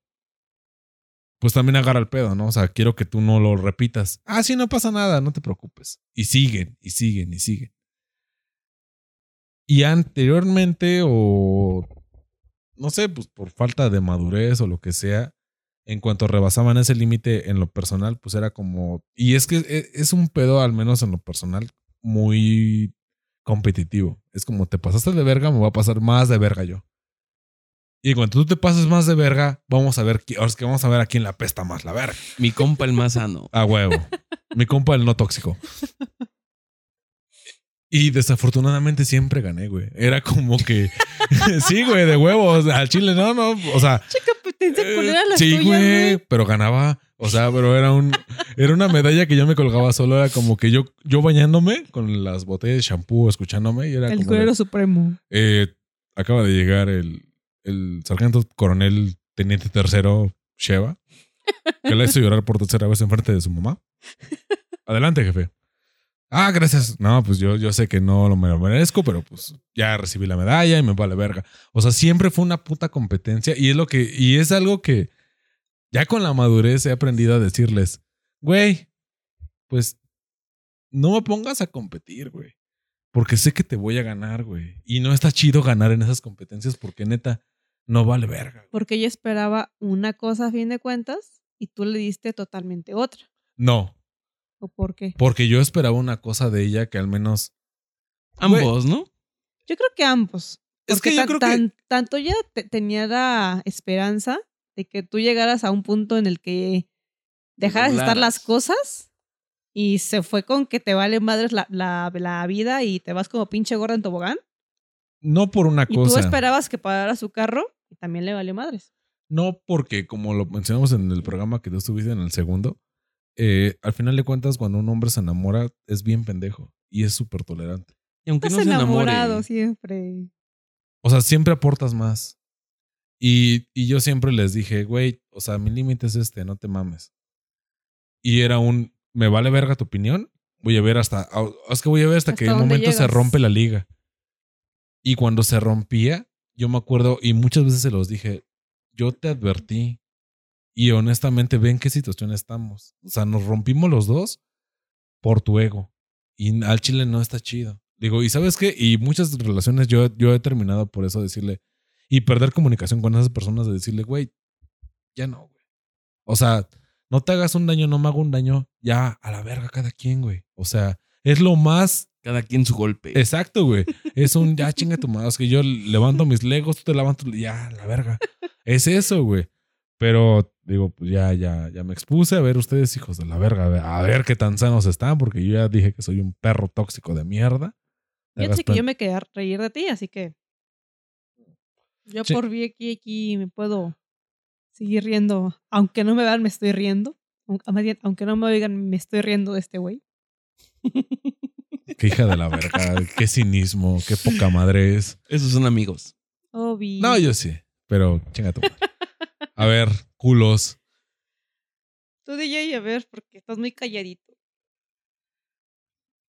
pues también agarra el pedo, ¿no? O sea, quiero que tú no lo repitas. Ah, sí, no pasa nada, no te preocupes. Y siguen, y siguen, y siguen. Y anteriormente, o no sé, pues por falta de madurez o lo que sea, en cuanto rebasaban ese límite en lo personal, pues era como. Y es que e, es un pedo, al menos en lo personal, muy competitivo. Es como te pasaste de verga, me voy a pasar más de verga yo. Y cuando tú te pases más de verga, vamos a ver, ahora es que vamos a ver a quién la pesta más la verga. Mi compa el más sano. A huevo. Mi compa el no tóxico. Y desafortunadamente siempre gané, güey. Era como que. sí, güey, de huevos. Al chile, no, no. O sea. Chica, eh, culera la sí, tuya, güey. Pero ganaba. O sea, pero era un. Era una medalla que yo me colgaba solo. Era como que yo, yo bañándome con las botellas de shampoo, escuchándome. Y era El como. culero supremo. eh, acaba de llegar el, el sargento coronel teniente tercero Sheva. Que la hizo llorar por tercera vez enfrente de su mamá. Adelante, jefe. Ah, gracias. No, pues yo, yo sé que no lo lo merezco, pero pues ya recibí la medalla y me vale verga. O sea, siempre fue una puta competencia y es lo que, y es algo que ya con la madurez he aprendido a decirles, güey, pues no me pongas a competir, güey. Porque sé que te voy a ganar, güey. Y no está chido ganar en esas competencias porque neta no vale verga. Porque ella esperaba una cosa a fin de cuentas y tú le diste totalmente otra. No, ¿O por qué? porque yo esperaba una cosa de ella que al menos... Ambos, ¿no? Yo creo que ambos. Es que yo tan- creo que... tan- tanto ella te- tenía la esperanza de que tú llegaras a un punto en el que dejaras de estar las cosas y se fue con que te vale madres la, la, la vida y te vas como pinche gorda en tobogán. No por una Y tú cosa. esperabas que parara su carro y también le valió madres. No porque, como lo mencionamos en el programa que tú estuviste en el segundo, eh, al final de cuentas, cuando un hombre se enamora, es bien pendejo y es súper tolerante. Y aunque Estás no se enamorado enamore. siempre. O sea, siempre aportas más. Y, y yo siempre les dije, güey, o sea, mi límite es este, no te mames. Y era un, me vale verga tu opinión, voy a ver hasta, es que voy a ver hasta, Hasta que en un dónde momento se rompe la liga. Y cuando se rompía, yo me acuerdo, y muchas veces se los dije, yo te advertí. Y honestamente, ven qué situación estamos. O sea, nos rompimos los dos por tu ego. Y al chile no está chido. Digo, ¿y sabes qué? Y muchas relaciones yo, yo he terminado por eso decirle, y perder comunicación con esas personas de decirle, güey, ya no, güey. O sea, no te hagas un daño, no me hago un daño, ya a la verga cada quien, güey. O sea, es lo más Cada quien su golpe. exacto, güey. Es un ya chinga tu madre. Es que yo levanto mis legos, tú te levantas, ya, la verga. Es eso, güey. Pero digo, pues ya, ya, ya me expuse a ver ustedes, hijos de la verga, a ver, a ver qué tan sanos están, porque yo ya dije que soy un perro tóxico de mierda. Fíjate hagas que yo me quedé a reír de ti, así que yo Sí. por vi aquí, aquí me puedo seguir riendo. Aunque no me vean, me estoy riendo. Aun- más bien, Aunque no me oigan, me estoy riendo de este güey. Qué hija de la verga, qué cinismo, qué poca madre es. Esos son amigos. Obi. No, yo sí, pero chinga tu madre. A ver, culos. Tú DJ, a ver, porque estás muy calladito.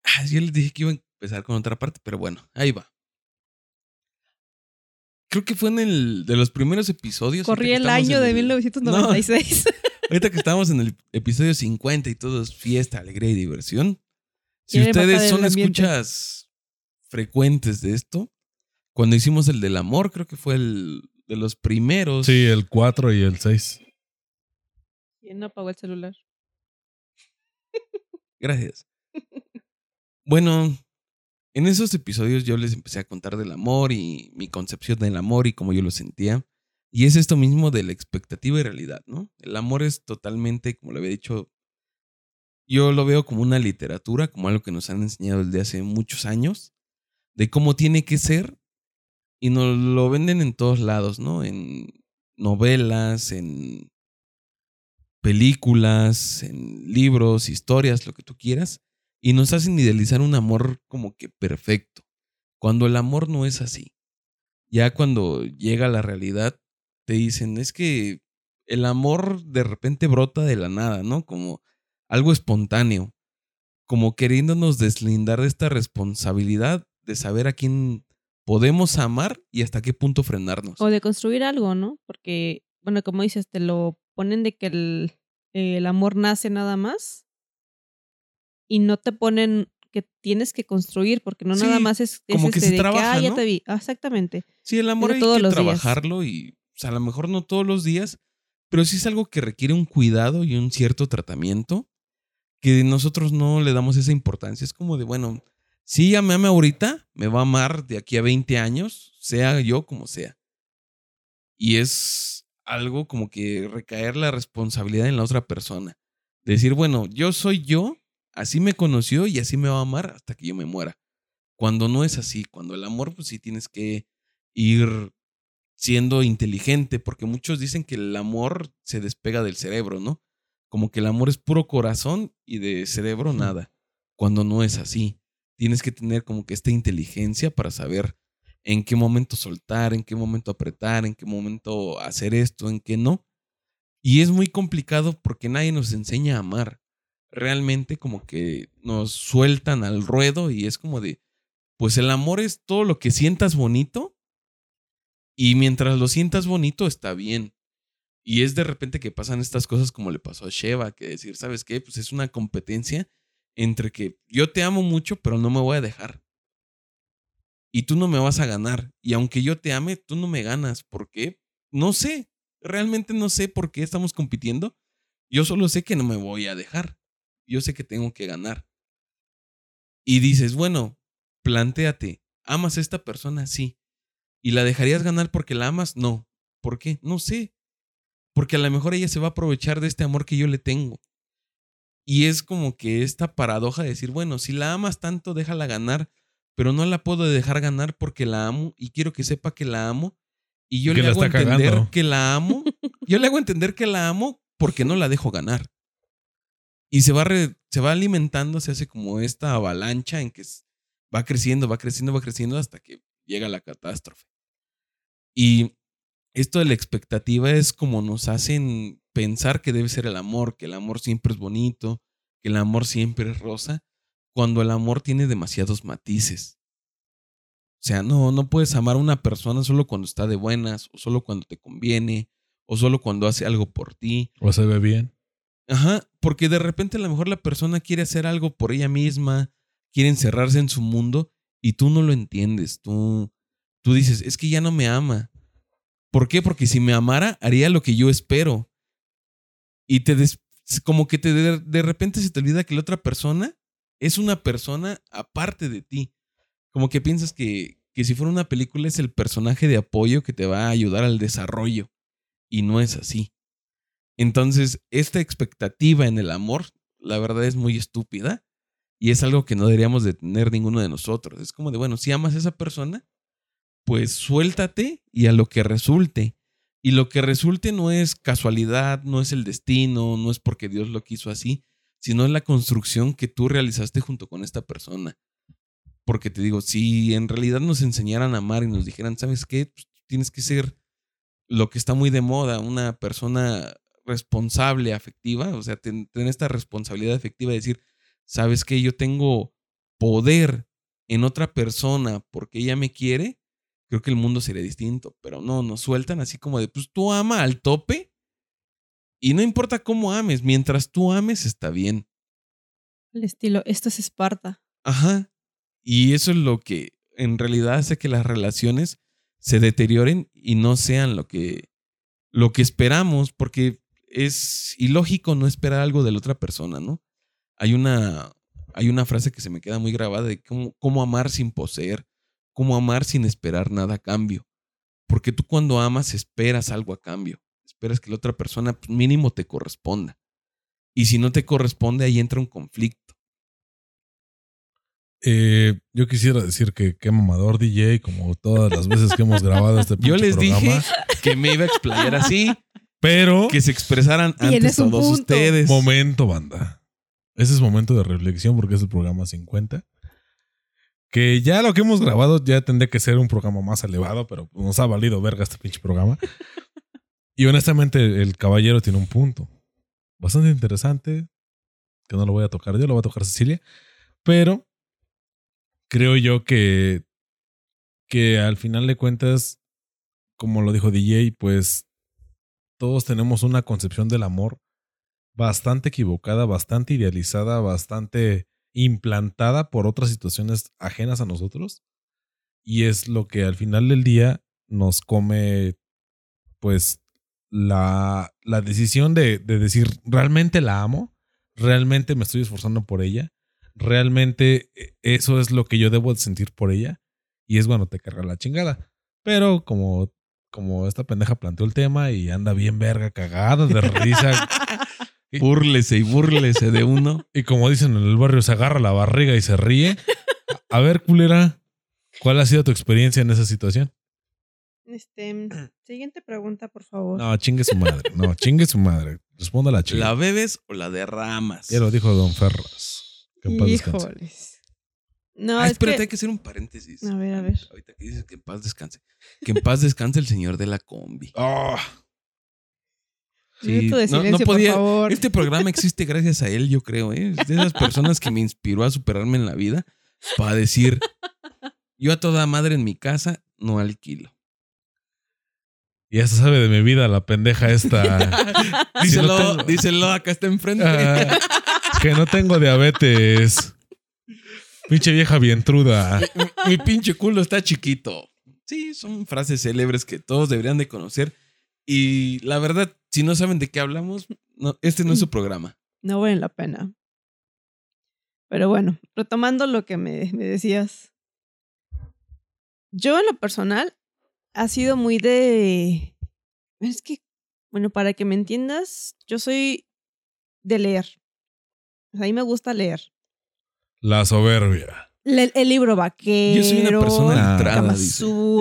Ah, yo les dije que iba a empezar con otra parte, pero bueno, ahí va. Creo que fue en el de los primeros episodios. Corrí el año de el- 1996. Ahorita que estamos en el episodio 50 y todo es fiesta, alegría y diversión. Si ustedes son escuchas frecuentes de esto, cuando hicimos el del amor, creo que fue el de los primeros. Sí, el 4 y el 6. ¿Quién no apagó el celular? Gracias. Bueno, en esos episodios yo les empecé a contar del amor y mi concepción del amor y cómo yo lo sentía. Y es esto mismo de la expectativa y realidad, ¿no? El amor es totalmente, como le había dicho, yo lo veo como una literatura, como algo que nos han enseñado desde hace muchos años, de cómo tiene que ser, y nos lo venden en todos lados, ¿no? En novelas, en películas, en libros, historias, lo que tú quieras, y nos hacen idealizar un amor como que perfecto, cuando el amor no es así. Ya cuando llega la realidad, te dicen, es que el amor de repente brota de la nada, ¿no? Como algo espontáneo, como queriéndonos deslindar de esta responsabilidad de saber a quién podemos amar y hasta qué punto frenarnos. O de construir algo, ¿no? Porque, bueno, como dices, te lo ponen de que el, el amor nace nada más y no te ponen que tienes que construir, porque no nada más es, es como que este se de trabaja, ah, ya ¿no? te vi. Ah, exactamente. Sí, el amor hay todos que los días. trabajarlo y o sea, a lo mejor no todos los días, pero sí es algo que requiere un cuidado y un cierto tratamiento que nosotros no le damos esa importancia. Es como de, bueno, si ella me ama ahorita, me va a amar de aquí a 20 años, sea yo como sea. Y es algo como que recaer la responsabilidad en la otra persona. Decir, bueno, yo soy yo, así me conoció y así me va a amar hasta que yo me muera. Cuando no es así, cuando el amor, pues sí tienes que ir siendo inteligente, porque muchos dicen que el amor se despega del cerebro, ¿no? Como que el amor es puro corazón y de cerebro nada, cuando no es así. Tienes que tener como que esta inteligencia para saber en qué momento soltar, en qué momento apretar, en qué momento hacer esto, en qué no. Y es muy complicado porque nadie nos enseña a amar. Realmente como que nos sueltan al ruedo y es como de, pues el amor es todo lo que sientas bonito y mientras lo sientas bonito está bien. Y es de repente que pasan estas cosas como le pasó a Sheva, que decir, ¿sabes qué? Pues es una competencia entre que yo te amo mucho, pero no me voy a dejar. Y tú no me vas a ganar. Y aunque yo te ame, tú no me ganas. ¿Por qué? No sé. Realmente no sé por qué estamos compitiendo. Yo solo sé que no me voy a dejar. Yo sé que tengo que ganar. Y dices, bueno, plantéate, ¿amas a esta persona? Sí. ¿Y la dejarías ganar porque la amas? No. ¿Por qué? No sé. Porque a lo mejor ella se va a aprovechar de este amor que yo le tengo. Y es como que esta paradoja de decir, bueno, si la amas tanto, déjala ganar, pero no la puedo dejar ganar porque la amo y quiero que sepa que la amo. Y yo Que le hago entender cagando. que la amo. Yo le hago entender que la amo porque no la dejo ganar. Y se va, re- se va alimentando, se hace como esta avalancha en que va creciendo, va creciendo, va creciendo hasta que llega la catástrofe. Y esto de la expectativa es como nos hacen pensar que debe ser el amor, que el amor siempre es bonito, que el amor siempre es rosa, cuando el amor tiene demasiados matices. O sea, no, no puedes amar a una persona solo cuando está de buenas, o solo cuando te conviene, o solo cuando hace algo por ti. O se ve bien. Ajá, porque de repente a lo mejor la persona quiere hacer algo por ella misma, quiere encerrarse en su mundo y tú no lo entiendes. Tú, tú dices, es que ya no me ama. ¿Por qué? Porque si me amara, haría lo que yo espero. Y te des- como que te de, de repente se te olvida que la otra persona es una persona aparte de ti. Como que piensas que, que si fuera una película es el personaje de apoyo que te va a ayudar al desarrollo. Y no es así. Entonces, esta expectativa en el amor, la verdad es muy estúpida y es algo que no deberíamos de tener ninguno de nosotros. Es como de, bueno, si amas a esa persona, pues suéltate y a lo que resulte. Y lo que resulte no es casualidad, no es el destino, no es porque Dios lo quiso así, sino es la construcción que tú realizaste junto con esta persona. Porque te digo, si en realidad nos enseñaran a amar y nos dijeran, ¿sabes qué? Pues, tienes que ser lo que está muy de moda, una persona responsable, afectiva, o sea, ten- tener esta responsabilidad afectiva de decir, ¿sabes qué? Yo tengo poder en otra persona porque ella me quiere, creo que el mundo sería distinto, pero no, nos sueltan así como de, pues tú ama al tope y no importa cómo ames, mientras tú ames está bien. El estilo, esto es Esparta. Ajá. Y eso es lo que en realidad hace que las relaciones se deterioren y no sean lo que, lo que esperamos, porque es ilógico no esperar algo de la otra persona, ¿no? Hay una, hay una frase que se me queda muy grabada de cómo, cómo amar sin poseer, cómo amar sin esperar nada a cambio. Porque tú cuando amas esperas algo a cambio, esperas que la otra persona pues, mínimo te corresponda. Y si no te corresponde, ahí entra un conflicto. Eh, yo quisiera decir que qué mamador DJ, como todas las veces que hemos grabado este Yo les programa. dije que me iba a explayar así, Pero, que se expresaran antes todos punto. ustedes. momento, banda. Ese es momento de reflexión porque es el programa 50. Que ya lo que hemos grabado ya tendría que ser un programa más elevado, pero nos ha valido verga este pinche programa. y honestamente, el caballero tiene un punto. Bastante interesante. Que no lo voy a tocar yo, lo va a tocar Cecilia. Pero creo yo que, que al final de cuentas, como lo dijo DJ, pues todos tenemos una concepción del amor bastante equivocada, bastante idealizada, bastante implantada por otras situaciones ajenas a nosotros. Y es lo que al final del día nos come, pues, la, la decisión de, de decir, ¿realmente la amo? ¿Realmente me estoy esforzando por ella? ¿Realmente eh, eso es lo que yo debo de sentir por ella? Y es bueno, te carga la chingada. Pero como, como esta pendeja planteó el tema y anda bien verga, cagada de risa. Búrlese y búrlese de uno. Y como dicen en el barrio, se agarra la barriga y se ríe. A ver, culera, ¿cuál ha sido tu experiencia en esa situación? Este, siguiente pregunta, por favor. No, chingue su madre. No, chingue su madre. Responda la ¿La chica. bebes o la derramas? Ya lo dijo Don Ferras. Que en paz descanse. Híjoles. No, Ah, es espérate, que- hay que hacer un paréntesis. A ver, a ver. Ahorita que dices que en paz descanse. Que en paz descanse el señor de la combi. Ah, De no- podía- por favor. Este programa existe gracias a él, yo creo, ¿eh? Es de esas personas que me inspiró a superarme en la vida para decir, yo a toda madre en mi casa no alquilo. ya se sabe de mi vida la pendeja esta. díselo, tengo- díselo, acá está enfrente. Ah, que no tengo diabetes. Pinche vieja vientruda. Mi pinche culo está chiquito. Sí, son frases célebres que todos deberían de conocer. Y la verdad, si no saben de qué hablamos, no, este no es su programa. No vale la pena. Pero bueno, retomando lo que me, me decías. Yo en lo personal ha sido muy de... Es que, bueno, para que me entiendas, yo soy de leer. O sea, a mí me gusta leer. La soberbia. Le- el libro vaquero. Yo soy una persona entrada.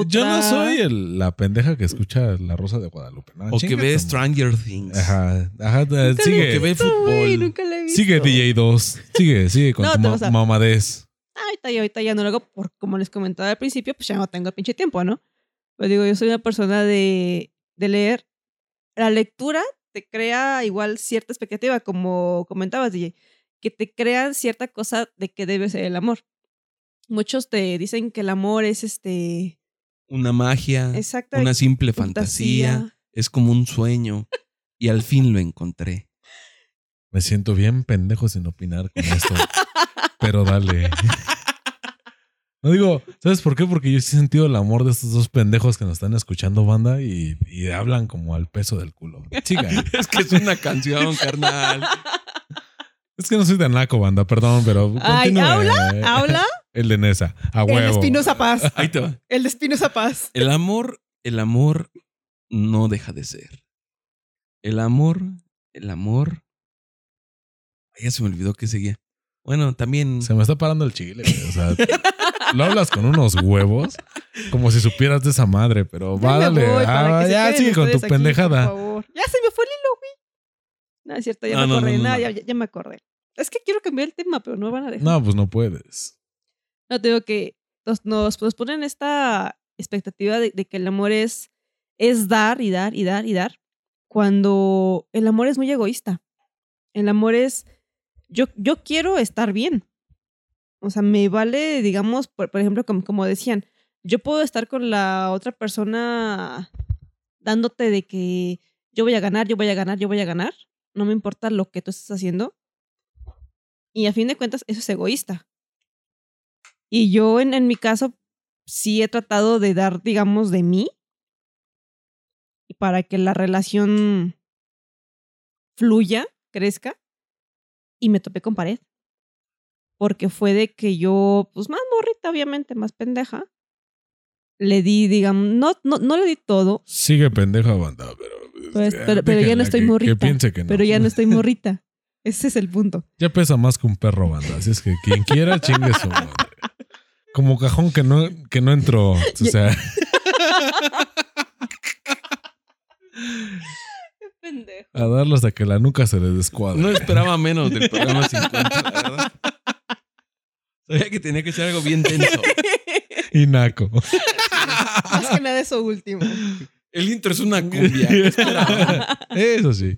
Yo no soy el- la pendeja que escucha La Rosa de Guadalupe. No, O que ve Stranger Things. Ajá, ajá. Nunca Sigue, que ve fútbol. nunca la he visto. sigue DJ2. Sigue, sigue con No, tu ma- a- mamadez. ahorita ya, ahorita ya no lo hago por, como les comentaba al principio, pues ya no tengo pinche tiempo, ¿no? Pero digo, yo soy una persona de, de leer. La lectura te crea igual cierta expectativa, como comentabas, DJ, que te crean cierta cosa de que debe ser el amor. Muchos te dicen que el amor es este. Una magia, Exacta. una simple fantasía. Es como un sueño. Y al fin lo encontré. Me siento bien pendejo sin opinar con esto. pero dale. No digo, ¿sabes por qué? Porque yo sí he sentido el amor de estos dos pendejos que nos están escuchando, banda, y, y hablan como al peso del culo. Siga. Es que es una canción, carnal. Es que no soy de naco, banda, perdón, pero. Ay, continúe. ¿habla? ¿Habla? El de Nesa, a El de huevo. Espinosa Paz. Ahí te va. El de Espinosa Paz. El amor, el amor no deja de ser. El amor, el amor. Ya se me olvidó que seguía. Bueno, también. Se me está parando el chile, güey. O sea, lo hablas con unos huevos como si supieras de esa madre, pero dale. Ah, ya sigue con tu aquí, pendejada. por favor. Ya se me fue el hilo, güey. No, es cierto, ya No, me no, acordé. no. Ya, ya- ya me acordé. Es que quiero cambiar el tema, pero no van a dejar. No, pues no puedes. No, te digo que nos, nos, nos ponen esta expectativa de, de que el amor es, es dar y dar y dar y dar, cuando el amor es muy egoísta. El amor es, yo, yo quiero estar bien. O sea, me vale, digamos, por, por ejemplo, como, como decían, yo puedo estar con la otra persona dándote de que yo voy a ganar, yo voy a ganar, yo voy a ganar. No me importa lo que tú estés haciendo. Y a fin de cuentas, eso es egoísta. Y yo, en, en mi caso, sí he tratado de dar, digamos, de mí para que la relación fluya, crezca. Y me topé con pared. Porque fue de que yo, pues más morrita, obviamente, más pendeja. Le di, digamos, no, no, no le di todo, Sigue pendeja, banda, pero. Pues, pero- pero ya no estoy que- morrita, Que piense que no. pero ya no estoy morrita. Ese es el punto. Ya pesa más que un perro, banda. Así es que quien quiera, chingue su madre. Como cajón que no, que no entró. O sea, pendejo. a darlo hasta que la nuca se le descuadre. No esperaba menos del programa 50, la verdad. Sabía que tenía que ser algo bien tenso. Y naco. Más que nada eso último. El intro es una cumbia. Eso sí.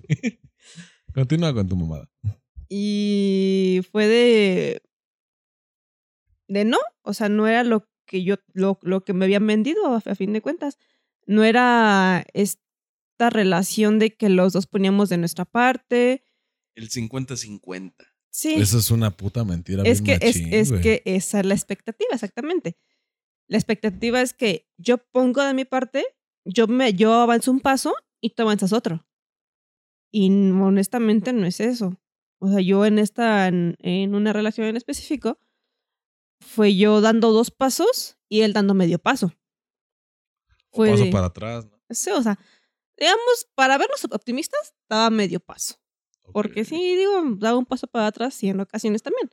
Continúa con tu mamada. Y fue de. De no. O sea, no era lo que yo. Lo, lo que me habían vendido, a, a fin de cuentas. No era esta relación de que los dos poníamos de nuestra parte. El 50-50. Sí. Eso es una puta mentira. es bien que, es, machín, es que esa es la expectativa, exactamente. La expectativa es que yo pongo de mi parte, yo, me, yo avanzo un paso y tú avanzas otro. Y honestamente no es eso. O sea, yo en esta, en, en una relación en específico, fue yo dando dos pasos y él dando medio paso. O Fue paso para atrás. ¿no? Sí, o sea, digamos, para vernos optimistas, daba medio paso. Porque sí, digo, daba un paso para atrás y en ocasiones también.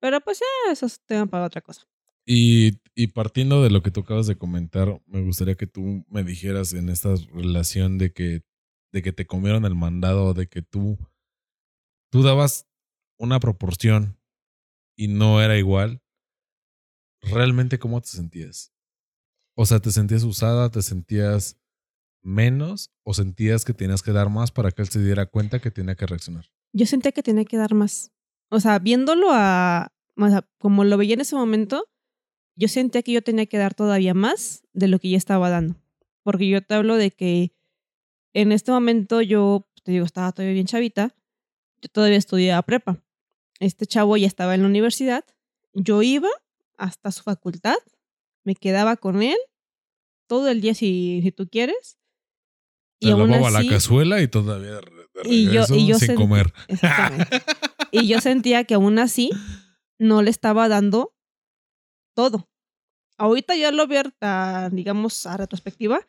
Pero pues ya, eso es tema para otra cosa. Y, y partiendo de lo que tú acabas de comentar, me gustaría que tú me dijeras en esta relación de que, de que te comieron el mandado, de que tú, tú dabas una proporción y no era igual. ¿Realmente cómo te sentías? O sea, ¿te sentías usada? ¿Te sentías menos? ¿O sentías que tenías que dar más para que él se diera cuenta que tenía que reaccionar? Yo sentía que tenía que dar más. O sea, viéndolo a. como lo veía en ese momento, yo sentía que yo tenía que dar todavía más de lo que ya estaba dando. Porque yo te hablo de que en este momento yo, te digo, estaba todavía bien chavita. Yo todavía estudiaba prepa. Este chavo ya estaba en la universidad. Yo iba hasta su facultad, me quedaba con él todo el día si, si tú quieres. Te aún lavaba la cazuela y todavía de re- de Y yo- regreso y yo sin comer. Exactamente. Y yo sentía que aún así no le estaba dando todo. Ahorita ya lo veo, a, digamos, a retrospectiva.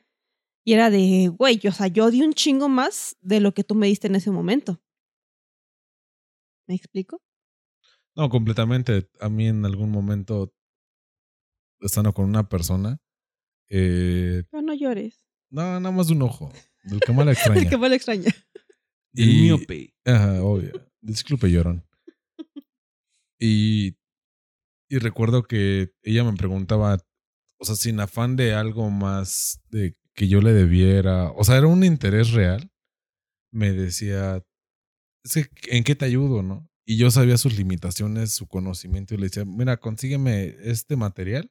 Y era de, güey, o sea, yo di un chingo más de lo que tú me diste en ese momento. ¿Me explico? No, completamente. A mí en algún momento, estando con una persona, eh, Pero no llores. no, nada más de un ojo, del que más la extraña. que mal extraña. El Y- miope. Ajá, obvio. Disculpe, llorón. Y, y recuerdo que ella me preguntaba, o sea, sin afán de algo más de que yo le debiera, o sea, era un interés real. Me decía, ¿en qué te ayudo, no? Y yo sabía sus limitaciones, su conocimiento, y le decía, mira, consígueme este material.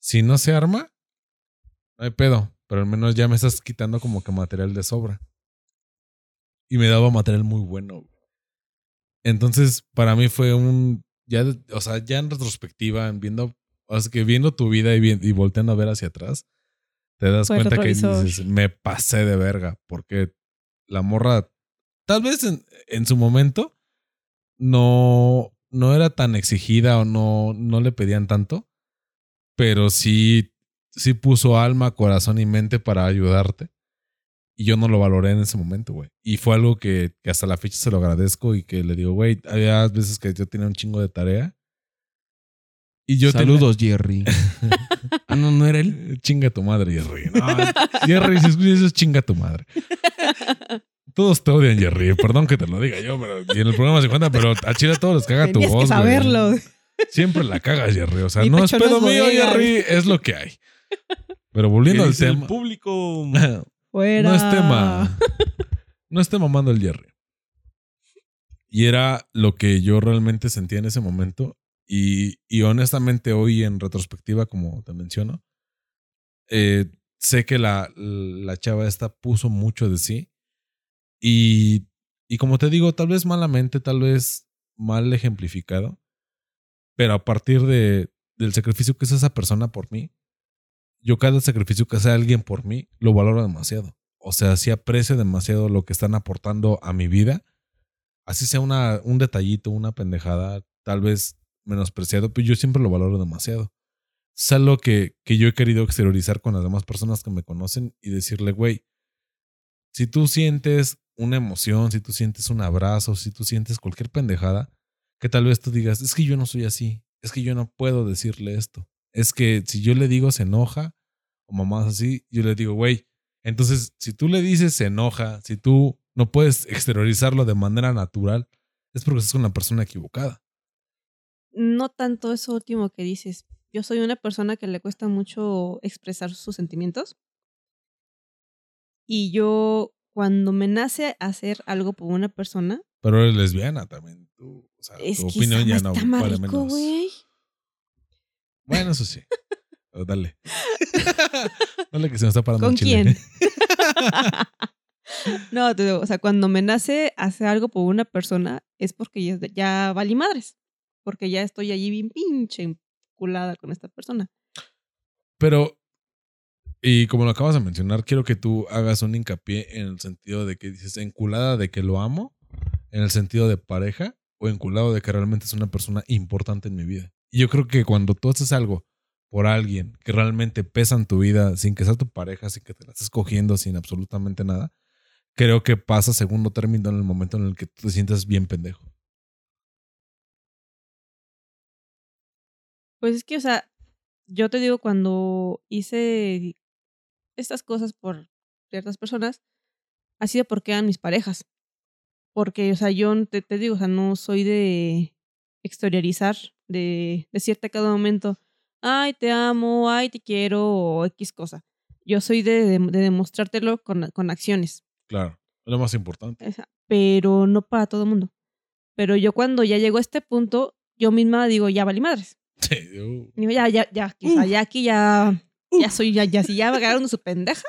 Si no se arma, no hay pedo, pero al menos ya me estás quitando como que material de sobra y me daba material muy bueno. Entonces, para mí fue un, ya, o sea, ya en retrospectiva, en viendo, o sea, que viendo tu vida y, y volteando a ver hacia atrás, te das cuenta que dices, me pasé de verga, porque la morra, tal vez en, en su momento, no, no era tan exigida o no, no le pedían tanto, pero sí, sí puso alma, corazón y mente para ayudarte. Y yo no lo valoré en ese momento, güey. Y fue algo que, que hasta la fecha se lo agradezco y que le digo, güey, había veces que yo tenía un chingo de tarea. Y yo tenía- Saludos, Jerry. ah, no, no era él. Chinga tu madre, Jerry. No, Jerry, si escuchas eso, chinga tu madre. Todos te odian, Jerry. Perdón que te lo diga yo, pero y en el programa 50, pero a Chile a todos les caga tu Tenías voz. que güey. saberlo. Siempre la cagas, Jerry. O sea, Mi no es pedo es mío. Jerry. Es lo que hay. Pero volviendo ¿Qué al tema. El público. No es tema. No esté mamando el Jerry. Y era lo que yo realmente sentía en ese momento. Y, y honestamente, hoy en retrospectiva, como te menciono, eh, sé que la, la chava esta puso mucho de sí. Y, y como te digo, tal vez malamente, tal vez mal ejemplificado. Pero a partir de, del sacrificio que es esa persona por mí, yo cada sacrificio que hace alguien por mí, lo valoro demasiado. O sea, sí aprecio demasiado lo que están aportando a mi vida. Así sea un detallito, una pendejada, tal vez menospreciado, pero yo siempre lo valoro demasiado. Es algo que, que yo he querido exteriorizar con las demás personas que me conocen y decirle, güey, si tú sientes una emoción, si tú sientes un abrazo, si tú sientes cualquier pendejada, que tal vez tú digas, es que yo no soy así, es que yo no puedo decirle esto. Es que si yo le digo se enoja, o mamás así, yo le digo, güey, entonces si tú le dices se enoja, si tú no puedes exteriorizarlo de manera natural, es porque estás con la persona equivocada. No tanto eso último que dices. Yo soy una persona que le cuesta mucho expresar sus sentimientos. Y yo, cuando me nace hacer algo por una persona. Pero eres lesbiana también. Tú, o sea, es tu que opinión ya no vale menos. Bueno, eso sí. Pero dale. dale que se me está parando ¿Con el chile. quién? no, te digo, o sea, cuando me nace hacer algo por una persona es porque ya, ya valí madres. Porque ya estoy allí bien pinche enculada con esta persona. Pero, y como lo acabas de mencionar, quiero que tú hagas un hincapié en el sentido de que dices enculada de que lo amo, en el sentido de pareja, o enculado de que realmente es una persona importante en mi vida. Yo creo que cuando tú haces algo por alguien que realmente pesa en tu vida, sin que sea tu pareja, sin que te la estés cogiendo, sin absolutamente nada, creo que pasa segundo término en el momento en el que tú te sientas bien pendejo. Pues es que, o sea, yo te digo, cuando hice estas cosas por ciertas personas, ha sido porque eran mis parejas. Porque, o sea, yo te, te digo, o sea, no soy de exteriorizar, de decirte a cada momento, ay, te amo, ay, te quiero, o X cosa. Yo soy de, de, de demostrártelo con, con acciones. Claro, es lo más importante. Pero no para todo el mundo. Pero yo cuando ya llego a este punto, yo misma digo, ya valí madres. Sí, uh. Digo, ya, ya, ya, o sea, ya aquí ya, ya soy, ya, ya, si ya agarraron su pendeja.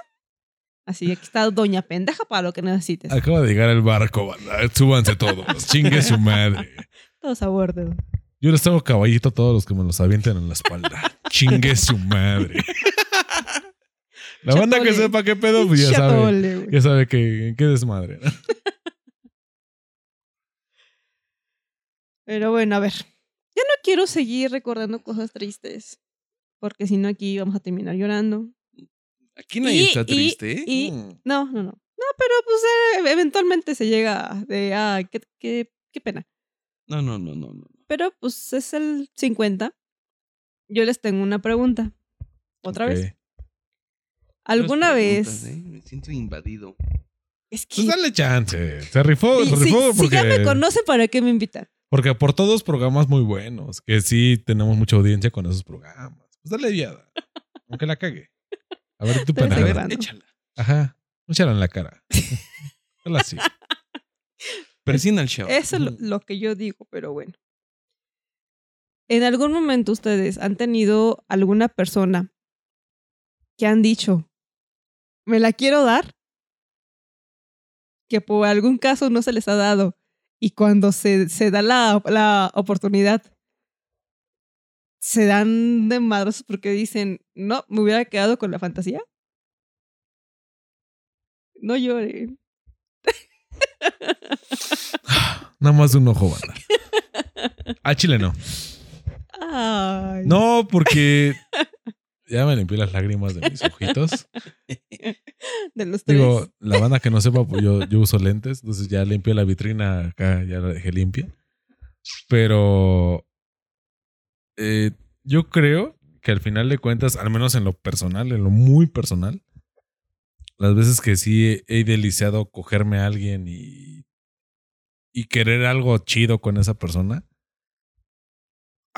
Así, aquí está doña pendeja para lo que necesites. Acaba de llegar el barco, banda. Súbanse todos. Chingue su madre. Todos a bordo. Yo les tengo caballito a todos los que me los avienten en la espalda. Chingue su madre. La banda que sepa qué pedo, pues ya sabe. Ya sabe que qué desmadre. ¿no? Pero bueno, a ver. Ya no quiero seguir recordando cosas tristes. Porque si no, aquí vamos a terminar llorando. Aquí nadie Y- está triste. ¿eh? y- Mm. No, no, no. No, pero pues eh, eventualmente se llega de, ah, qué, qué, qué pena. No, no, no, no, no. Pero pues es el 50. Yo les tengo una pregunta. ¿Otra vez? ¿Alguna vez? ¿eh? Me siento invadido. Es que Pues dale chance. Se rifó, se rifó si ya me porque, conocen, ¿para qué me invitan? porque por todos programas muy buenos, que sí tenemos mucha audiencia con esos programas. Pues dale viada. Aunque la cague. A ver, tú De vez A en ver, échala. Ajá. Échala en la cara. Dale así. Persina el show. Eso es lo, lo que yo digo, pero bueno. ¿En algún momento ustedes han tenido alguna persona que han dicho, me la quiero dar? Que por algún caso no se les ha dado. Y cuando se, se da la, la oportunidad, se dan de madros porque dicen, no, me hubiera quedado con la fantasía. No lloren. Nada más de un ojo, banda. A Chile no. Ay. No, porque ya me limpié las lágrimas de mis ojitos. De los tres. Digo, la banda que no sepa, pues yo, yo uso lentes, entonces ya limpié la vitrina acá, ya la dejé limpia. Pero eh, yo creo que al final de cuentas, al menos en lo personal, en lo muy personal, las veces que sí he, he deliciado cogerme a alguien y, y querer algo chido con esa persona,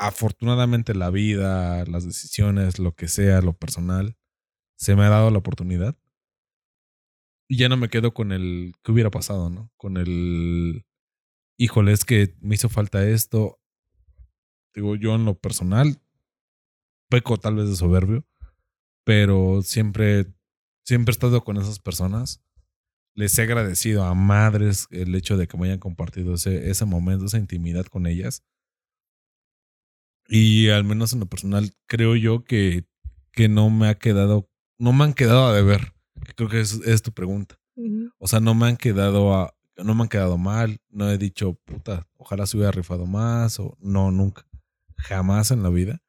afortunadamente la vida, las decisiones, lo que sea, lo personal, se me ha dado la oportunidad. Y ya no me quedo con el que hubiera pasado, ¿no? Con el, híjole, es que me hizo falta esto. Digo, yo en lo personal, peco tal vez de soberbio, pero siempre, siempre he estado con esas personas. Les he agradecido a madres el hecho de que me hayan compartido ese, ese momento, esa intimidad con ellas. Y al menos en lo personal, creo yo que, que no me ha quedado, no me han quedado a deber. Creo que es, es tu pregunta. O sea, no me han quedado a, no me han quedado mal. No he dicho, puta, ojalá se hubiera rifado más. O no, nunca. Jamás en la vida.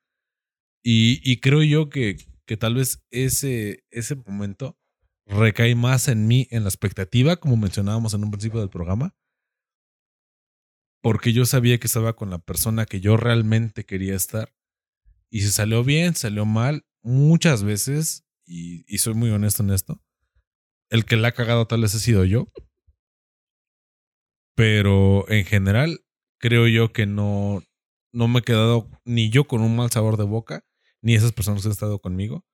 Y, y creo yo que, que tal vez ese, ese momento recae más en mí, en la expectativa, como mencionábamos en un principio del programa, porque yo sabía que estaba con la persona que yo realmente quería estar. Y si salió bien, salió mal, muchas veces, y, y soy muy honesto en esto, el que la ha cagado tal vez he sido yo. Pero en general, creo yo que no, no me he quedado ni yo con un mal sabor de boca, ni esas personas que han estado conmigo.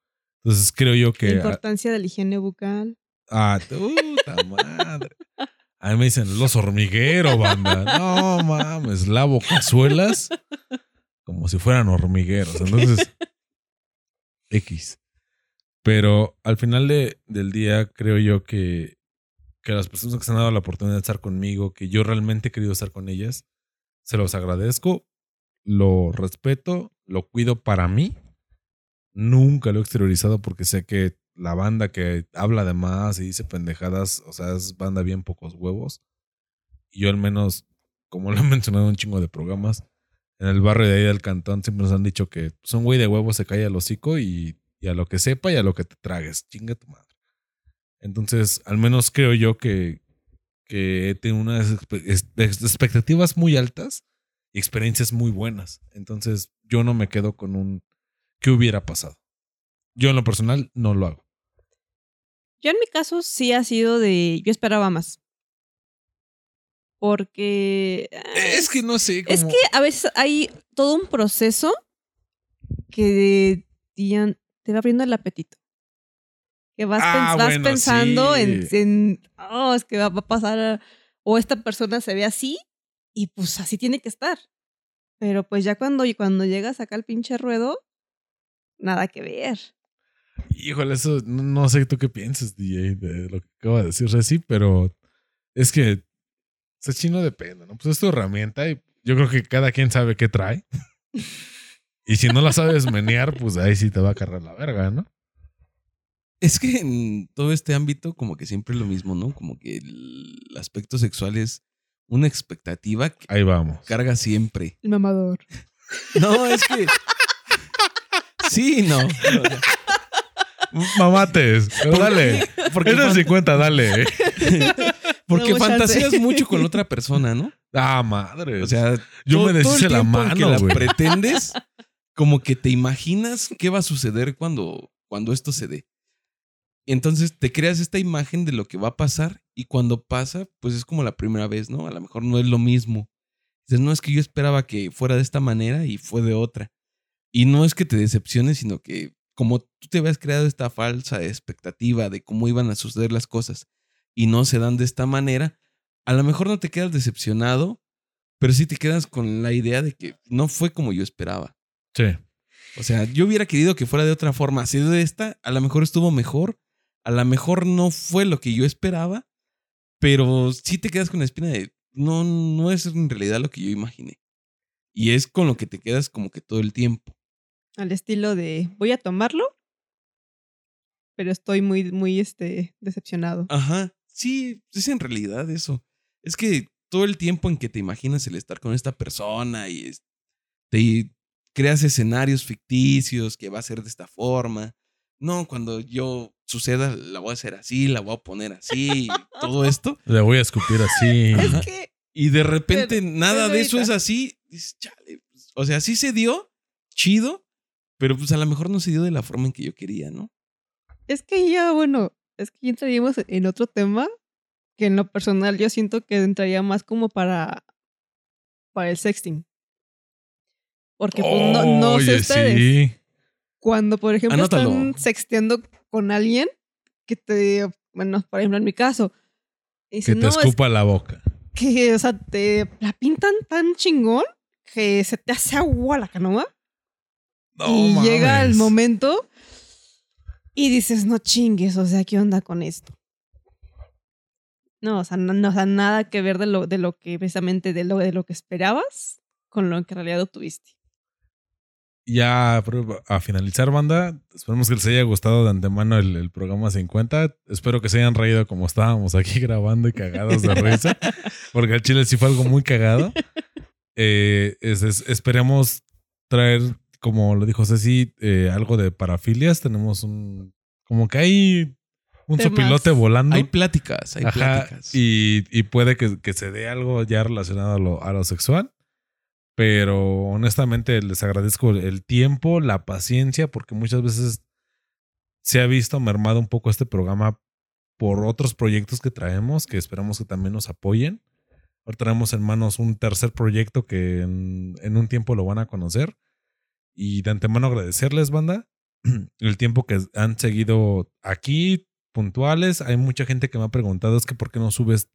Entonces creo yo que... La importancia de la higiene bucal. Ah, puta madre. A mí me dicen los hormigueros, banda. No mames, lavo cazuelas como si fueran hormigueros. Entonces, X. Pero al final de, del día, creo yo que, que las personas que se han dado la oportunidad de estar conmigo, que yo realmente he querido estar con ellas, se los agradezco, lo respeto, lo cuido para mí. Nunca lo he exteriorizado porque sé que la banda que habla de más y dice pendejadas, o sea, es banda bien pocos huevos. Y yo al menos, como lo he mencionado en un chingo de programas, en el barrio de ahí del cantón siempre nos han dicho que son güey de huevos se cae al hocico y, y, a lo que sepa y a lo que te tragues. Chinga tu madre. Entonces, al menos creo yo que, que tengo unas expectativas muy altas y experiencias muy buenas. Entonces, yo no me quedo con un ¿qué hubiera pasado? Yo en lo personal no lo hago. Yo en mi caso sí ha sido de yo esperaba más. Porque. Es que no sé. Es que a veces hay todo un proceso que te va abriendo el apetito. Que vas, ah, pens vas bueno, pensando sí. en, en, Oh, es que va a pasar. O esta persona se ve así y pues así tiene que estar. Pero pues ya cuando, cuando llegas acá al pinche ruedo, nada que ver. Híjole, eso no sé tú qué piensas, DJ, de lo que acaba de decir Reci, pero es que ese chino depende, ¿no? Pues es tu herramienta y yo creo que cada quien sabe qué trae. y si no la sabes menear, pues ahí sí te va a cargar la verga, ¿no? Es que en todo este ámbito, como que siempre es lo mismo, ¿no? Como que el aspecto sexual es una expectativa que ahí vamos. carga siempre. El mamador. No, es que. sí, no. Mamates, pero dale. Porque es 50, dale. Porque no, fantaseas mucho con otra persona, ¿no? Ah, madre. O sea, yo todo, me deshice la mano, que la pretendes, como que te imaginas qué va a suceder cuando, cuando esto se dé. Y entonces te creas esta imagen de lo que va a pasar y cuando pasa, pues es como la primera vez, ¿no? A lo mejor no es lo mismo. Dices, no es que yo esperaba que fuera de esta manera y fue de otra. Y no es que te decepciones, sino que como tú te habías creado esta falsa expectativa de cómo iban a suceder las cosas y no se dan de esta manera, a lo mejor no te quedas decepcionado, pero sí te quedas con la idea de que no fue como yo esperaba. Sí. O sea, yo hubiera querido que fuera de otra forma. Si de esta, a lo mejor estuvo mejor, a lo mejor no fue lo que yo esperaba, pero sí te quedas con la espina de no, no es en realidad lo que yo imaginé. Y es con lo que te quedas como que todo el tiempo. Al estilo de voy a tomarlo, pero estoy muy, muy este, decepcionado. Ajá. Sí, es en realidad eso. Es que todo el tiempo en que te imaginas el estar con esta persona y te creas escenarios ficticios que va a ser de esta forma. No, cuando yo suceda, la voy a hacer así, la voy a poner así, todo esto. Le voy a escupir así. Es que, y de repente nada de eso es así. Dices, chale. Pues, o sea, sí se dio, chido, pero pues a lo mejor no se dio de la forma en que yo quería, ¿no? Es que ya, bueno, es que ya entraríamos en otro tema que en lo personal yo siento que entraría más como para, para el sexting. Porque pues, no, no sé ustedes. Sí. Cuando, por ejemplo, Anótalo. están sexteando con alguien que te, bueno, por ejemplo, en mi caso, Que te no, es escupa la boca. que, o sea, te la pintan tan chingón que se te hace agua la canoa. No, y llega el mames. momento y dices, no chingues, o sea, ¿qué onda con esto? No, o sea, no, no, o sea, nada que ver de lo, de lo que precisamente de lo, de lo que esperabas con lo que en realidad obtuviste. Ya a finalizar, banda. Esperemos que les haya gustado de antemano el, el programa 50. Espero que se hayan reído como estábamos aquí grabando y cagados de risa. Porque al chile sí fue algo muy cagado. Eh, es- es- esperemos traer, como lo dijo Ceci, eh, algo de parafilias. Tenemos un. Como que hay un Temas. sopilote volando. Hay pláticas, hay Ajá, pláticas. y, y puede que, que se dé algo ya relacionado a lo, a lo sexual. Pero honestamente les agradezco el tiempo, la paciencia, porque muchas veces se ha visto mermado un poco este programa por otros proyectos que traemos, que esperamos que también nos apoyen. Ahora traemos en manos un tercer proyecto que en, en un tiempo lo van a conocer. Y de antemano agradecerles, banda, el tiempo que han seguido aquí, puntuales. Hay mucha gente que me ha preguntado, es que ¿por qué no subes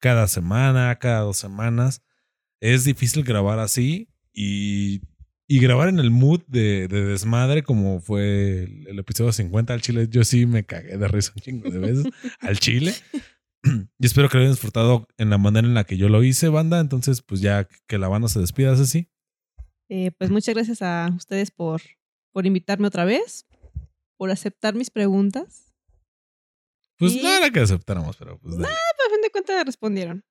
cada semana, cada dos semanas? Es difícil grabar así y, y grabar en el mood de, de desmadre como fue el, el episodio 50 al chile. Yo sí me cagué de risa un chingo de veces al chile. Y espero que lo hayan disfrutado en la manera en la que yo lo hice, banda. Entonces, pues ya que la banda se despida, así. Eh, pues muchas gracias a ustedes por, por invitarme otra vez, por aceptar mis preguntas. Pues Y- no era que aceptáramos, pero pues dale. a fin de cuentas respondieron.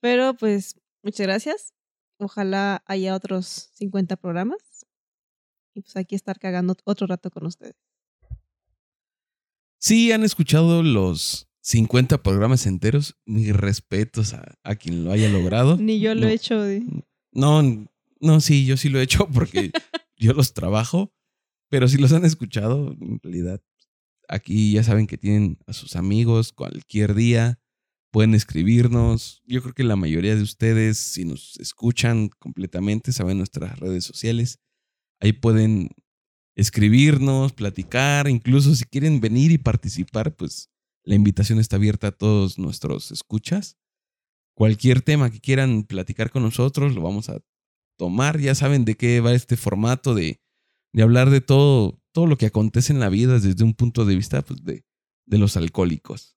Pero pues, muchas gracias. Ojalá haya otros 50 programas. Y pues aquí estar cagando otro rato con ustedes. Sí, han escuchado los 50 programas enteros. Mis respetos a, a quien lo haya logrado. Ni yo lo No. he hecho. de- No, no, sí, yo sí lo he hecho porque yo los trabajo, pero si los han escuchado, en realidad, aquí ya saben que tienen a sus amigos cualquier día, pueden escribirnos. Yo creo que la mayoría de ustedes, si nos escuchan completamente, saben nuestras redes sociales. Ahí pueden escribirnos, platicar, incluso si quieren venir y participar, pues la invitación está abierta a todos nuestros escuchas. Cualquier tema que quieran platicar con nosotros, lo vamos a tomar. Ya saben de qué va este formato de, de hablar de todo, todo lo que acontece en la vida desde un punto de vista pues, de, de los alcohólicos.